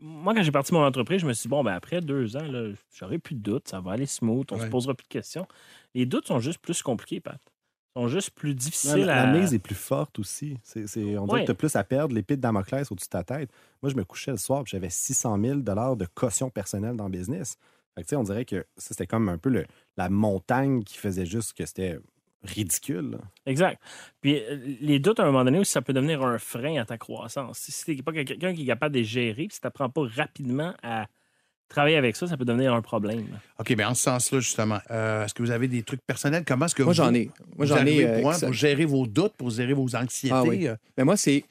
Moi, quand j'ai parti mon entreprise, je me suis dit, bon, ben après deux ans, là, j'aurai plus de doutes, ça va aller smooth, on Ouais. se posera plus de questions. Les doutes sont juste plus compliqués, Pat. Sont juste plus difficiles la, à. la mise est plus forte aussi. C'est, c'est- on dirait Ouais. que tu as plus à perdre l'épée de Damoclès au-dessus de ta tête. Moi, je me couchais le soir et j'avais 600 000 de caution personnelle dans le business. Fait que, tu sais, on dirait que ça, c'était comme un peu le- la montagne qui faisait juste que c'était ridicule. là. Exact. Puis euh, les doutes, à un moment donné, aussi, ça peut devenir un frein à ta croissance. Si tu n'es pas quelqu'un qui est capable de les gérer, si tu n'apprends pas rapidement à travailler avec ça, ça peut devenir un problème. OK, mais en ce sens-là, justement, euh, est-ce que vous avez des trucs personnels? Comment est-ce que Moi, vous, j'en ai. Moi, j'en ai. euh, pour, que ça- pour gérer vos doutes, pour gérer vos anxiétés? Ah oui. euh? Mais moi, c'est.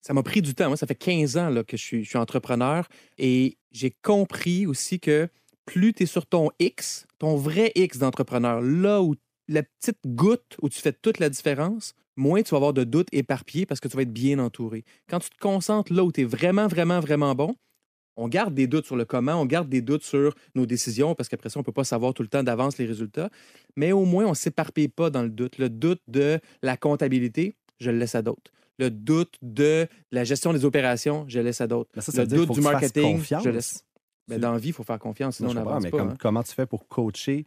Ça m'a pris du temps. Moi, ça fait 15 ans là, que je suis, je suis entrepreneur et j'ai compris aussi que plus tu es sur ton X, ton vrai X d'entrepreneur, là où la petite goutte où tu fais toute la différence, moins tu vas avoir de doutes éparpillés parce que tu vas être bien entouré. Quand tu te concentres là où tu es vraiment, vraiment, vraiment bon, on garde des doutes sur le comment, on garde des doutes sur nos décisions parce qu'après ça, on ne peut pas savoir tout le temps d'avance les résultats. Mais au moins, on ne s'éparpille pas dans le doute. Le doute de la comptabilité, je le laisse à d'autres. Le doute de la gestion des opérations, je le laisse à d'autres. Mais ça, ça Le doute du marketing, confiance. je laisse. Mais Tu- dans la vie, il faut faire confiance, sinon Moi, on n'avance mais pas. comme- hein. comment tu fais pour coacher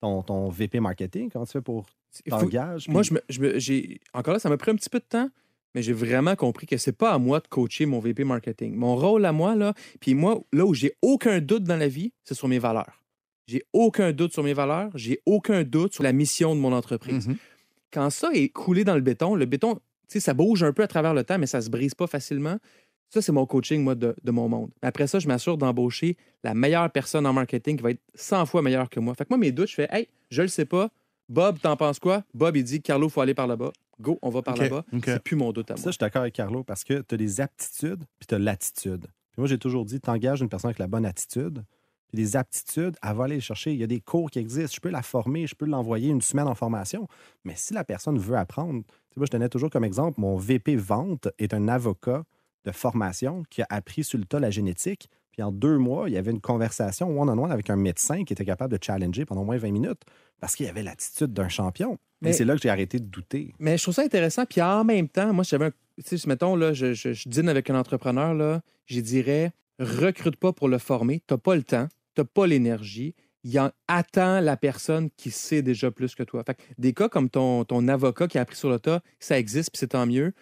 ton, ton VP marketing? Comment tu fais pour t'engager? Moi, puis- je me, je me- j'ai encore là, ça m'a pris un petit peu de temps, mais j'ai vraiment compris que c'est pas à moi de coacher mon VP marketing. Mon rôle à moi là, puis moi là où j'ai aucun doute dans la vie, c'est sur mes valeurs. J'ai aucun doute sur mes valeurs, j'ai aucun doute sur la mission de mon entreprise. Mhm. Quand ça est coulé dans le béton, le béton, tu sais, ça bouge un peu à travers le temps, mais ça se brise pas facilement. Ça, c'est mon coaching, moi, de, de mon monde. Après ça, je m'assure d'embaucher la meilleure personne en marketing qui va être 100 fois meilleure que moi. Fait que moi, mes doutes, je fais, hey, je le sais pas. Bob, t'en penses quoi? Bob, il dit, Carlo, faut aller par là-bas. Go, on va par là-bas. OK. C'est plus mon doute à Ça, moi. je suis d'accord avec Carlo parce que tu as des aptitudes puis tu as l'attitude. Puis moi, j'ai toujours dit, t'engages une personne avec la bonne attitude. Puis les aptitudes, elle va aller les chercher. Il y a des cours qui existent. Je peux la former, je peux l'envoyer une semaine en formation. Mais si la personne veut apprendre, tu sais, moi, je tenais toujours comme exemple, mon VP vente est un avocat de formation qui a appris sur le tas la génétique. Puis en deux mois, il y avait une conversation one-on-one avec un médecin qui était capable de challenger pendant au moins 20 minutes parce qu'il avait l'attitude d'un champion. Mais- c'est là que j'ai arrêté de douter. Mais je trouve ça intéressant. Puis en même temps, moi, si j'avais un. Tu sais, mettons, là, je, je, je dîne avec un entrepreneur, là, je dirais, recrute pas pour le former. T'as pas le temps, t'as pas l'énergie. Il en attend la personne qui sait déjà plus que toi. Fait que des cas comme ton, ton avocat qui a appris sur le tas, ça existe, puis c'est tant mieux.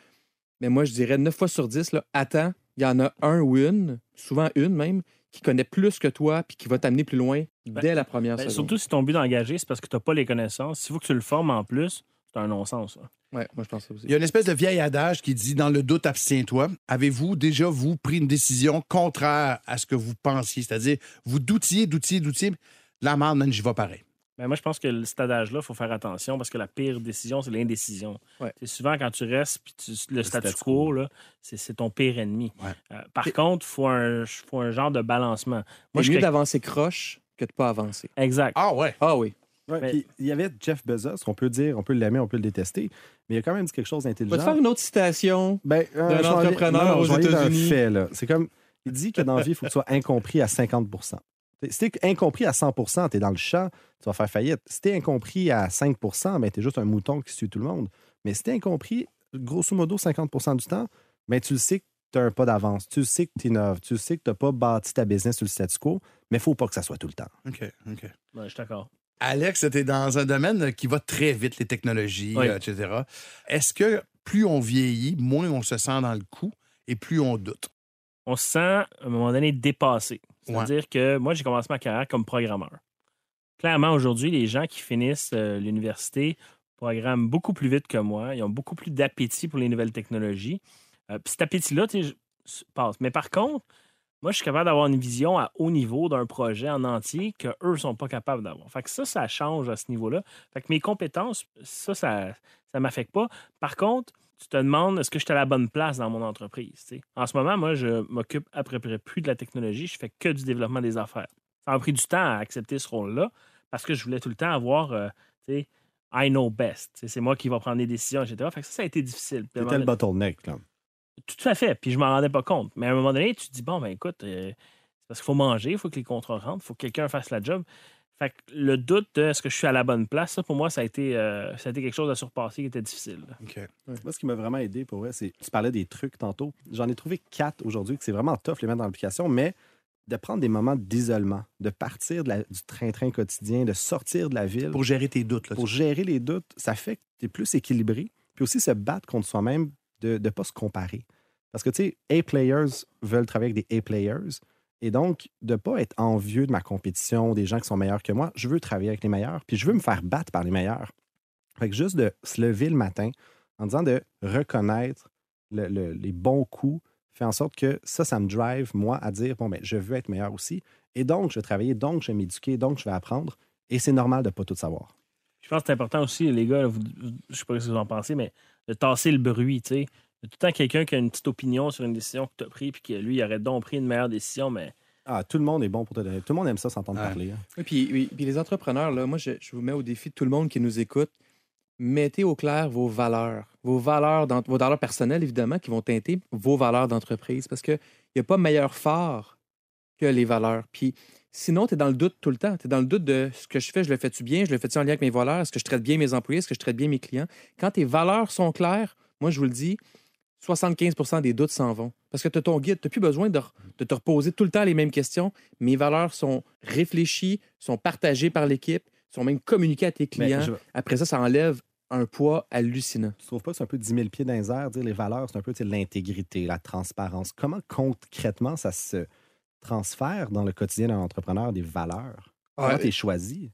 Mais moi, je dirais 9 fois sur 10, là, attends, il y en a un ou une, souvent une même, qui connaît plus que toi, puis qui va t'amener plus loin dès la première Ben, seconde. surtout si ton but d'engager, c'est parce que tu n'as pas les connaissances. S'il faut que tu le formes en plus, c'est un non-sens. ça. Ouais, moi, je pense ça aussi. Il y a une espèce de vieil adage qui dit dans le doute, abstiens-toi. Avez-vous déjà, vous, pris une décision contraire à ce que vous pensiez? C'est-à-dire, vous doutiez, doutiez, doutiez. La merde, j'y vais pareil. Ben, moi, je pense que le adage-là, il faut faire attention parce que la pire décision, c'est l'indécision. Ouais. C'est souvent quand tu restes, puis tu- le, statu, statu quo, c'est, c'est ton pire ennemi. Ouais. Euh, par contre, il faut un, faut un genre de balancement. Moi, C'est je mieux d'avancer croche que de pas avancer. Exact. Ah ouais. Ah oui. Ouais, Mais- puis il y avait Jeff Bezos, on peut dire, on peut l'aimer, on peut le détester, mais il a quand même dit quelque chose Va d'intelligent. te faire une autre citation. Ben, euh, d'un entrepreneur non, non, aux États-Unis. fait, là. C'est comme, il dit que dans la vie, il faut que tu sois incompris à 50 Si tu es incompris à 100 tu es dans le champ, tu vas faire faillite. Si tu es incompris à 5 ben, tu es juste un mouton qui suit tout le monde. Mais si tu es incompris, grosso modo, 50% du temps, ben, tu le sais que tu as un pas d'avance. Tu le sais que tu innoves. Tu le sais que tu n'as pas bâti ta business sur le statu quo, mais faut pas que ça soit tout le temps. OK, OK. Ouais, je suis d'accord. Alex, c'était dans un domaine qui va très vite, les technologies, Oui. euh, etc. Est-ce que plus on vieillit, moins on se sent dans le coup et plus on doute? On se sent, à un moment donné, dépassé. C'est-à-dire que moi, j'ai commencé ma carrière comme programmeur. Clairement, aujourd'hui, les gens qui finissent euh, l'université programment beaucoup plus vite que moi. Ils ont beaucoup plus d'appétit pour les nouvelles technologies. Euh, Puis cet appétit-là, tu passe. Mais par contre, moi, je suis capable d'avoir une vision à haut niveau d'un projet en entier qu'eux ne sont pas capables d'avoir. Fait que ça, ça change à ce niveau-là. Fait que mes compétences, ça, ça ne m'affecte pas. Par contre, tu te demandes est-ce que je suis à la bonne place dans mon entreprise. En ce moment, moi, je m'occupe à peu près plus de la technologie. Je fais que du développement des affaires. Ça m'a pris du temps à accepter ce rôle-là parce que je voulais tout le temps avoir, euh, tu sais, I know best. C'est moi qui va prendre les décisions, etc. Fait que ça, ça a été difficile. C'était le bottleneck. Là. Tout à fait. Puis je m'en rendais pas compte. Mais à un moment donné, tu te dis, bon, ben écoute, euh, c'est parce qu'il faut manger, il faut que les contrats rentrent, il faut que quelqu'un fasse la job. Fait que le doute de est-ce que je suis à la bonne place, ça, pour moi, ça a été, euh, ça a été quelque chose à surpasser qui était difficile. Moi, ce qui m'a vraiment aidé pour vrai, c'est. Tu parlais des trucs tantôt. J'en ai trouvé quatre aujourd'hui que c'est vraiment tough les mettre dans l'application, mais de prendre des moments d'isolement, de partir de la- du train-train quotidien, de sortir de la ville. Pour gérer tes doutes. Là, pour gérer les doutes, ça fait que tu es plus équilibré. Puis aussi se battre contre soi-même, de ne pas se comparer. Parce que, tu sais, A-players veulent travailler avec des A-players. Et donc, de ne pas être envieux de ma compétition, des gens qui sont meilleurs que moi, je veux travailler avec les meilleurs, puis je veux me faire battre par les meilleurs. Fait que juste de se lever le matin en disant de reconnaître le- le- les bons coups fait en sorte que ça, ça me drive, moi, à dire, bon, ben, je veux être meilleur aussi. Et donc, je vais travailler, donc, je vais m'éduquer, donc, je vais apprendre. Et c'est normal de ne pas tout savoir. Je pense que c'est important aussi, les gars, vous- je sais pas ce que vous en pensez, mais de tasser le bruit, tu sais. Il y a tout le temps quelqu'un qui a une petite opinion sur une décision que tu as prise, puis que lui, il aurait donc pris une meilleure décision, mais Ah, tout le monde est bon pour te donner. Tout le monde aime ça s'entendre Ouais. parler. hein. Oui, puis, oui, puis les entrepreneurs, là, moi, je, je vous mets au défi de tout le monde qui nous écoute. Mettez au clair vos valeurs. Vos valeurs, d'ent- vos valeurs personnelles, évidemment, qui vont teinter vos valeurs d'entreprise. Parce qu'il n'y a pas meilleur phare que les valeurs. Puis sinon, tu es dans le doute tout le temps. Tu es dans le doute de ce que je fais, je le fais-tu bien, je le fais-tu en lien avec mes valeurs, est-ce que je traite bien mes employés, est-ce que je traite bien mes clients? Quand tes valeurs sont claires, moi, je vous le dis, 75% des doutes s'en vont. Parce que tu as ton guide, tu n'as plus besoin de, te reposer tout le temps les mêmes questions. Mes valeurs sont réfléchies, sont partagées par l'équipe, sont même communiquées à tes clients. je, Après ça, ça enlève un poids hallucinant. tu trouves pas que c'est un peu 10 000 pieds dans les airs, dire les valeurs, c'est un peu l'intégrité, la transparence. Comment concrètement ça se transfère dans le quotidien d'un entrepreneur des valeurs? Comment Ah, tu es choisi?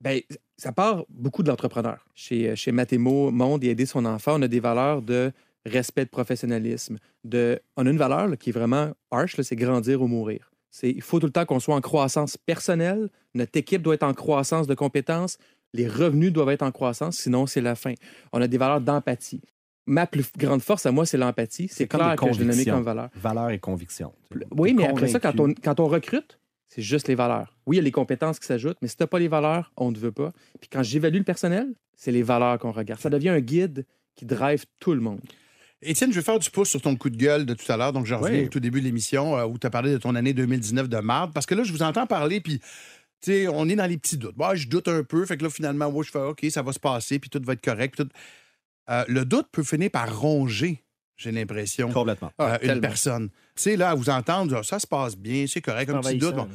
Ben, ça part beaucoup de l'entrepreneur. Chez, chez Mathémo Monde et Aider son enfant, on a des valeurs de respect, de professionnalisme. De, on a une valeur là, qui est vraiment harsh, c'est grandir ou mourir. Il faut tout le temps qu'on soit en croissance personnelle. Notre équipe doit être en croissance de compétences. Les revenus doivent être en croissance, sinon c'est la fin. On a des valeurs d'empathie. Ma plus grande force à moi, c'est l'empathie. C'est, comme clair que je l'ai nommé convictions. comme valeur. Valeurs et convictions. Oui, mais après ça, quand on, quand on recrute, c'est juste les valeurs. Oui, il y a les compétences qui s'ajoutent, mais si tu n'as pas les valeurs, on ne te veut pas. Puis quand j'évalue le personnel, c'est les valeurs qu'on regarde. Ça devient un guide qui drive tout le monde. Étienne, je vais faire du pouce sur ton coup de gueule de tout à l'heure. Donc, je reviens Oui. au tout début de l'émission euh, où tu as parlé de ton année 2019 de marde. Parce que là, je vous entends parler, puis, tu sais, on est dans les petits doutes. Bah, je doute un peu. Fait que là, finalement, moi, je fais OK, ça va se passer, puis tout va être correct. tout- Euh, le doute peut finir par ronger, j'ai l'impression, Complètement. euh, une tellement. personne. Tu sais, là, à vous entendre, ah, ça se passe bien, c'est correct, un petit doute. bon.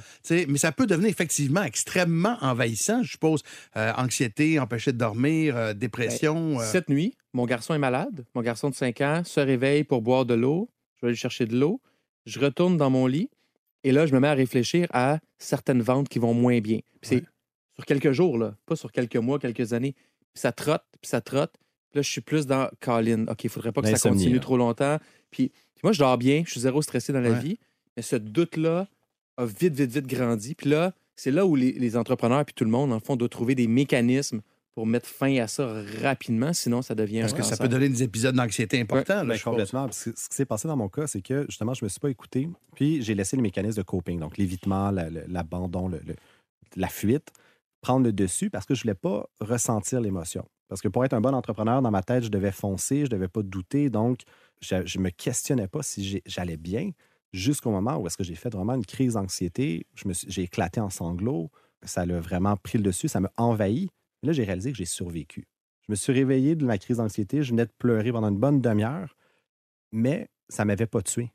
mais ça peut devenir effectivement extrêmement envahissant, je suppose. Euh, anxiété, empêcher de dormir, euh, dépression. Cette nuit, mon garçon est malade. Mon garçon de 5 ans se réveille pour boire de l'eau. Je vais aller chercher de l'eau. Je retourne dans mon lit. Et là, je me mets à réfléchir à certaines ventes qui vont moins bien. Puis c'est sur quelques jours, là, pas sur quelques mois, quelques années. Puis ça trotte, puis ça trotte. Puis là, je suis plus dans Colin. OK, il faudrait pas que ça continue trop longtemps. Puis, puis moi, je dors bien. Je suis zéro stressé dans la Ouais. vie. Mais ce doute-là a vite, vite, vite grandi. Puis là, c'est là où les, les entrepreneurs puis tout le monde, en fond, doit trouver des mécanismes pour mettre fin à ça rapidement. Sinon, ça devient parce un que ça peut donner des épisodes d'anxiété importants. là, Ben, complètement. Parce que ce qui s'est passé dans mon cas, c'est que justement, je ne me suis pas écouté. Puis j'ai laissé les mécanismes de coping, donc l'évitement, l'abandon, la fuite, prendre le dessus parce que je ne voulais pas ressentir l'émotion. Parce que pour être un bon entrepreneur, dans ma tête, je devais foncer, je ne devais pas douter. Donc, je ne me questionnais pas si j'allais bien jusqu'au moment où est-ce que j'ai fait vraiment une crise d'anxiété. J'ai éclaté en sanglots. Ça l'a vraiment pris le dessus. Ça m'a envahi. Et là, j'ai réalisé que j'ai survécu. Je me suis réveillé de ma crise d'anxiété. Je venais de pleurer pendant une bonne demi-heure, mais ça ne m'avait pas tué.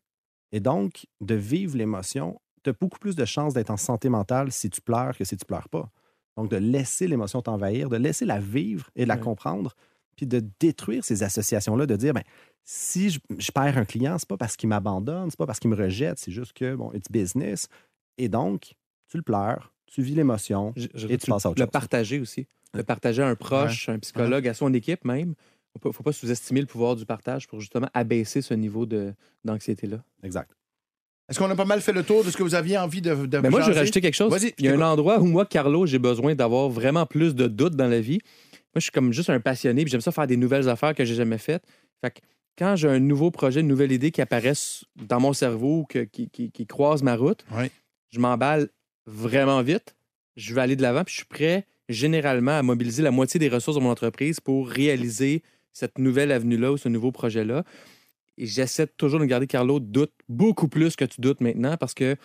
Et donc, de vivre l'émotion, tu as beaucoup plus de chances d'être en santé mentale si tu pleures que si tu pleures pas. Donc, de laisser l'émotion t'envahir, de laisser la vivre et de la Ouais. comprendre, puis de détruire ces associations-là, de dire, ben, si je, je perds un client, c'est pas parce qu'il m'abandonne, c'est pas parce qu'il me rejette, c'est juste que, bon, it's business. Et donc, tu le pleures, tu vis l'émotion et tu passes à autre le chose. partager aussi. Le partager à un proche, un psychologue, à son équipe même. Il ne faut pas sous-estimer le pouvoir du partage pour justement abaisser ce niveau de- d'anxiété-là. Exact. Est-ce qu'on a pas mal fait le tour de ce que vous aviez envie de, de Mais moi, je vais jaser? rajouter quelque chose. Il y a un endroit où moi, Carlo, j'ai besoin d'avoir vraiment plus de doutes dans la vie. Moi, je suis comme juste un passionné, puis j'aime ça faire des nouvelles affaires que j'ai jamais faites. Fait que quand j'ai un nouveau projet, une nouvelle idée qui apparaît dans mon cerveau, que- qui, qui- qui croise ma route, Oui. je m'emballe vraiment vite. Je vais aller de l'avant, puis je suis prêt généralement à mobiliser la moitié des ressources de mon entreprise pour réaliser cette nouvelle avenue-là ou ce nouveau projet-là. Et j'essaie toujours de garder Carlo doute beaucoup plus que tu doutes maintenant parce que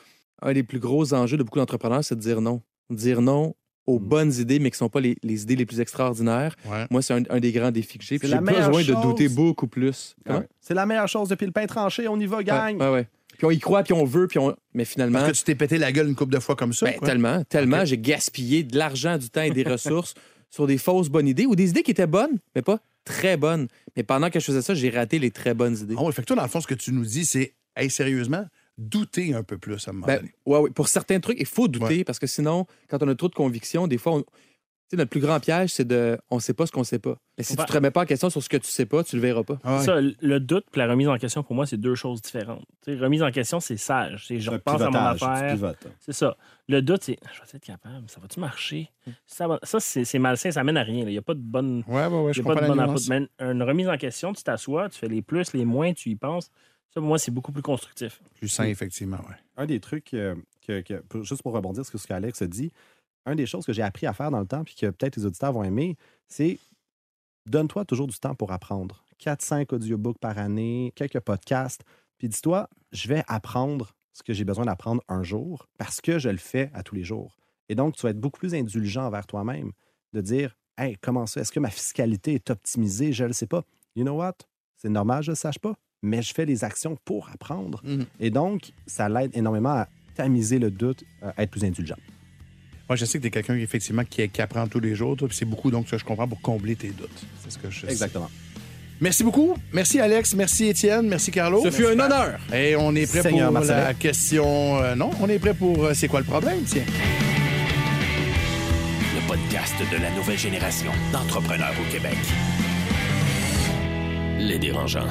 un des plus gros enjeux de beaucoup d'entrepreneurs, c'est de dire non. Dire non aux Mm. bonnes idées, mais qui ne sont pas les, les idées les plus extraordinaires. Ouais. Moi, c'est un, un des grands défis que j'ai. J'ai besoin de chose. douter beaucoup plus. Ouais. C'est la meilleure chose depuis le pain tranché. On y va, gang. ouais. Puis on y croit, puis on veut, puis on... Mais finalement, Parce que tu t'es pété la gueule une couple de fois comme ça. ben, quoi. tellement, tellement, j'ai gaspillé de l'argent, du temps et des ressources sur des fausses bonnes idées ou des idées qui étaient bonnes, mais pas très bonnes. Mais pendant que je faisais ça, j'ai raté les très bonnes idées. Ouais, fait que toi, dans le fond, ce que tu nous dis, c'est, hey, sérieusement, douter un peu plus à un moment Ben, donné. ouais, ouais. Pour certains trucs, il faut douter parce que sinon, quand on a trop de convictions, des fois, on... tu sais, notre plus grand piège, c'est de on sait pas ce qu'on sait pas. Mais si tu te remets pas en question sur ce que tu sais pas, tu le verras pas. Ah ouais. Ça, le doute et la remise en question, pour moi, c'est deux choses différentes. Tu sais, remise en question, c'est sage. C'est je Un repense à mon affaire. pivotes. C'est ça. Le doute, c'est je vais être capable, ça va-tu marcher? Ça, va- ça c'est malsain, ça mène à rien. Il n'y a pas de bonne. Ouais, ouais, ouais, je il y a pas comprends de bonne approche. Mais une remise en question, tu t'assois, tu fais les plus, les moins, tu y penses. Ça, pour moi, c'est beaucoup plus constructif. Plus sain, effectivement, ouais. un des trucs, euh, que, que- juste pour rebondir sur ce qu'Alex a dit, un des choses que j'ai appris à faire dans le temps, puis que peut-être les auditeurs vont aimer, c'est donne-toi toujours du temps pour apprendre. 4-5 audiobooks par année, quelques podcasts, puis dis-toi, je vais apprendre ce que j'ai besoin d'apprendre un jour parce que je le fais à tous les jours. Et donc, tu vas être beaucoup plus indulgent envers toi-même, de dire, hey, comment ça? Est-ce que ma fiscalité est optimisée? Je ne le sais pas. You know what? C'est normal, je ne le sache pas, mais je fais les actions pour apprendre. Mhm. Et donc, ça l'aide énormément à tamiser le doute, à être plus indulgent. Moi, je sais que tu es quelqu'un, effectivement, qui, qui apprend tous les jours, c'est beaucoup, donc, ça, je comprends, pour combler tes doutes. C'est ce que je sais. Exactement. Merci beaucoup. Merci, Alex. Merci, Étienne. Merci, Carlo. Ce fut un honneur. Et on est prêt Seigneur pour la question. euh, non, on est prêt pour euh, C'est quoi le problème, tiens? Le podcast de la nouvelle génération d'entrepreneurs au Québec. Les dérangeants.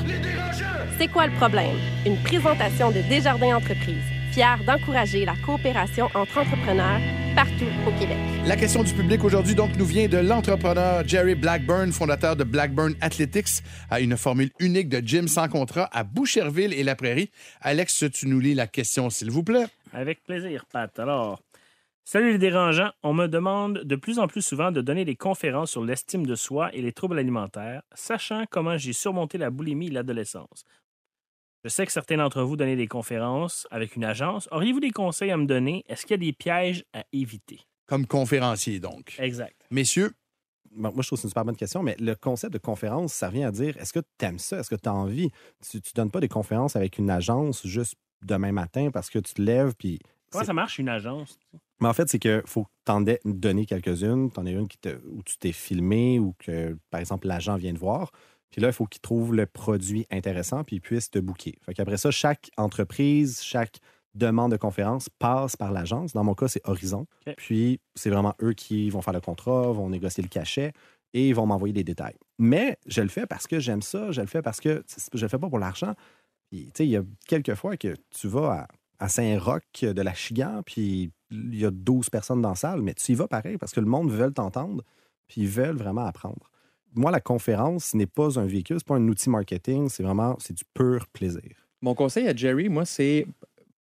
C'est quoi le problème? Une présentation de Desjardins Entreprises, fière d'encourager la coopération entre entrepreneurs partout au Québec. La question du public aujourd'hui, donc, nous vient de l'entrepreneur Jerry Blackburn, fondateur de Blackburn Athletics, à une formule unique de gym sans contrat à Boucherville et la Prairie. Alex, tu nous lis la question, s'il vous plaît. Avec plaisir, Pat. Alors, salut les dérangeants. On me demande de plus en plus souvent de donner des conférences sur l'estime de soi et les troubles alimentaires, sachant comment j'ai surmonté la boulimie et l'adolescence. Je sais que certains d'entre vous donnez des conférences avec une agence. Auriez-vous des conseils à me donner? Est-ce qu'il y a des pièges à éviter? Comme conférencier, donc. Exact. Messieurs, Bon, moi, je trouve que c'est une super bonne question, mais le concept de conférence, ça revient à dire est-ce que tu aimes ça? Est-ce que tu as envie? Tu ne donnes pas des conférences avec une agence juste demain matin parce que tu te lèves puis. Comment ça marche, une agence? Mais en fait, c'est qu'il faut que tu en aies donné quelques-unes. Tu en as une qui te- où tu t'es filmé ou que, par exemple, l'agent vient te voir. Puis là, il faut qu'il trouve le produit intéressant puis il puisse te booker. Fait qu'après ça, chaque entreprise, chaque demande de conférence passe par l'agence. Dans mon cas, c'est Horizon. Puis c'est vraiment eux qui vont faire le contrat, vont négocier le cachet et ils vont m'envoyer des détails. Mais je le fais parce que j'aime ça, je le fais parce que je le fais pas pour l'argent. Puis, tu sais, il y a quelques fois que tu vas à, à Saint-Roch de la Chigan, puis il y a 12 personnes dans la salle, mais tu y vas pareil parce que le monde veut t'entendre, puis ils veulent vraiment apprendre. Moi, la conférence ce n'est pas un véhicule, c'est pas un outil marketing, c'est vraiment, c'est du pur plaisir. Mon conseil à Jerry, moi, c'est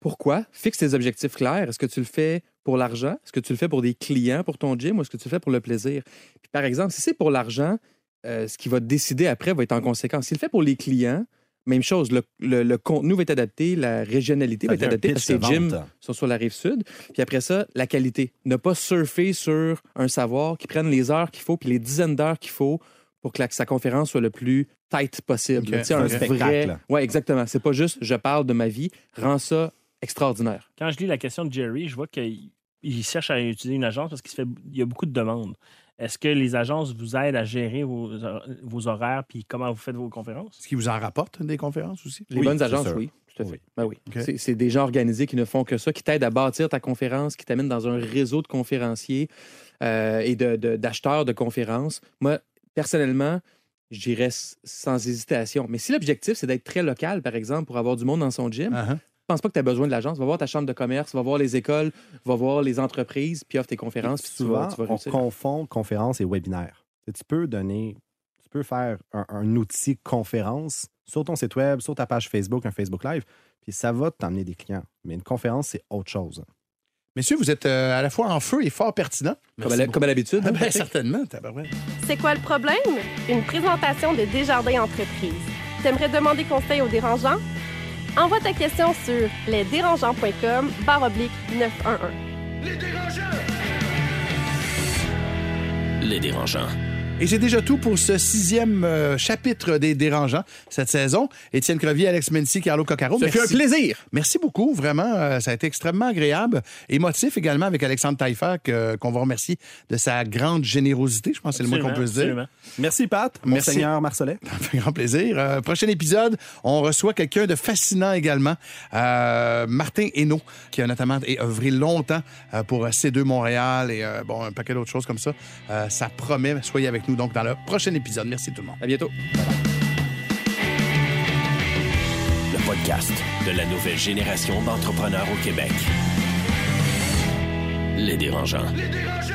pourquoi? Fixe tes objectifs clairs. Est-ce que tu le fais pour l'argent? Est-ce que tu le fais pour des clients, pour ton gym, ou est-ce que tu le fais pour le plaisir? Puis, par exemple, si c'est pour l'argent, euh, ce qui va décider après va être en conséquence. S'il le fait pour les clients, même chose, le, le- le contenu va être adapté, la régionalité va être adaptée parce que de gyms sont sur la rive sud. Puis après ça, la qualité. Ne pas surfer sur un savoir qui prenne les heures qu'il faut, puis les dizaines d'heures qu'il faut pour que la- sa conférence soit le plus tight possible. Sais, Un un spectacle. vrai. Oui, exactement. C'est pas juste je parle de ma vie. Rends ça extraordinaire. Quand je lis la question de Jerry, je vois qu'il il cherche à utiliser une agence parce qu'il se fait, il y a beaucoup de demandes. Est-ce que les agences vous aident à gérer vos, vos horaires puis comment vous faites vos conférences? est-ce qu'ils vous en rapportent des conférences aussi? Les Oui, bonnes c'est agences, oui. Tout à fait. Oui. Ben oui. C'est- C'est des gens organisés qui ne font que ça, qui t'aident à bâtir ta conférence, qui t'amènent dans un réseau de conférenciers euh, et de- de- d'acheteurs de, conférences. Moi, personnellement, je dirais s- sans hésitation. Mais si l'objectif, c'est d'être très local, par exemple, pour avoir du monde dans son gym, Uh-huh. je pense pas que tu as besoin de l'agence. Va voir ta chambre de commerce, va voir les écoles, va voir les entreprises, puis offre tes conférences, puis tu Souvent, vas, tu vas on réussir. confond conférence et webinaire. Tu peux donner, tu peux faire un, un outil conférence sur ton site web, sur ta page Facebook, un Facebook Live, puis ça va t'emmener des clients. Mais une conférence, c'est autre chose. Messieurs, vous êtes euh, à la fois en feu et fort pertinent. Comme à, comme à l'habitude. Ah hein, ben, Patrick? certainement, tabarouette. C'est quoi le problème? Une présentation de Desjardins Entreprises. T'aimerais demander conseil aux dérangeants? Envoie ta question sur lesdérangeants.com barre oblique 911. Les dérangeants. Et c'est déjà tout pour ce sixième euh, chapitre des Dérangeants cette saison. Étienne Crevier, Alex Mency, Carlo Coccaro. Ça fait un plaisir. Merci beaucoup, vraiment. euh, ça a été extrêmement agréable. Émotif également avec Alexandre Taillefer, qu'on va remercier de sa grande générosité. Je pense que c'est le mot qu'on peut se dire. Absolument. Merci, Pat. Merci. Monseigneur Marcelet. Ça fait grand plaisir. Euh, prochain épisode, on reçoit quelqu'un de fascinant également, Martin Hainaut, qui a notamment œuvré longtemps pour C2 Montréal et bon, un paquet d'autres choses comme ça. Ça promet. Soyez avec nous donc dans le prochain épisode. Merci tout le monde. À bientôt. Le podcast de la nouvelle génération d'entrepreneurs au Québec. Les dérangeants. Les dérangeants!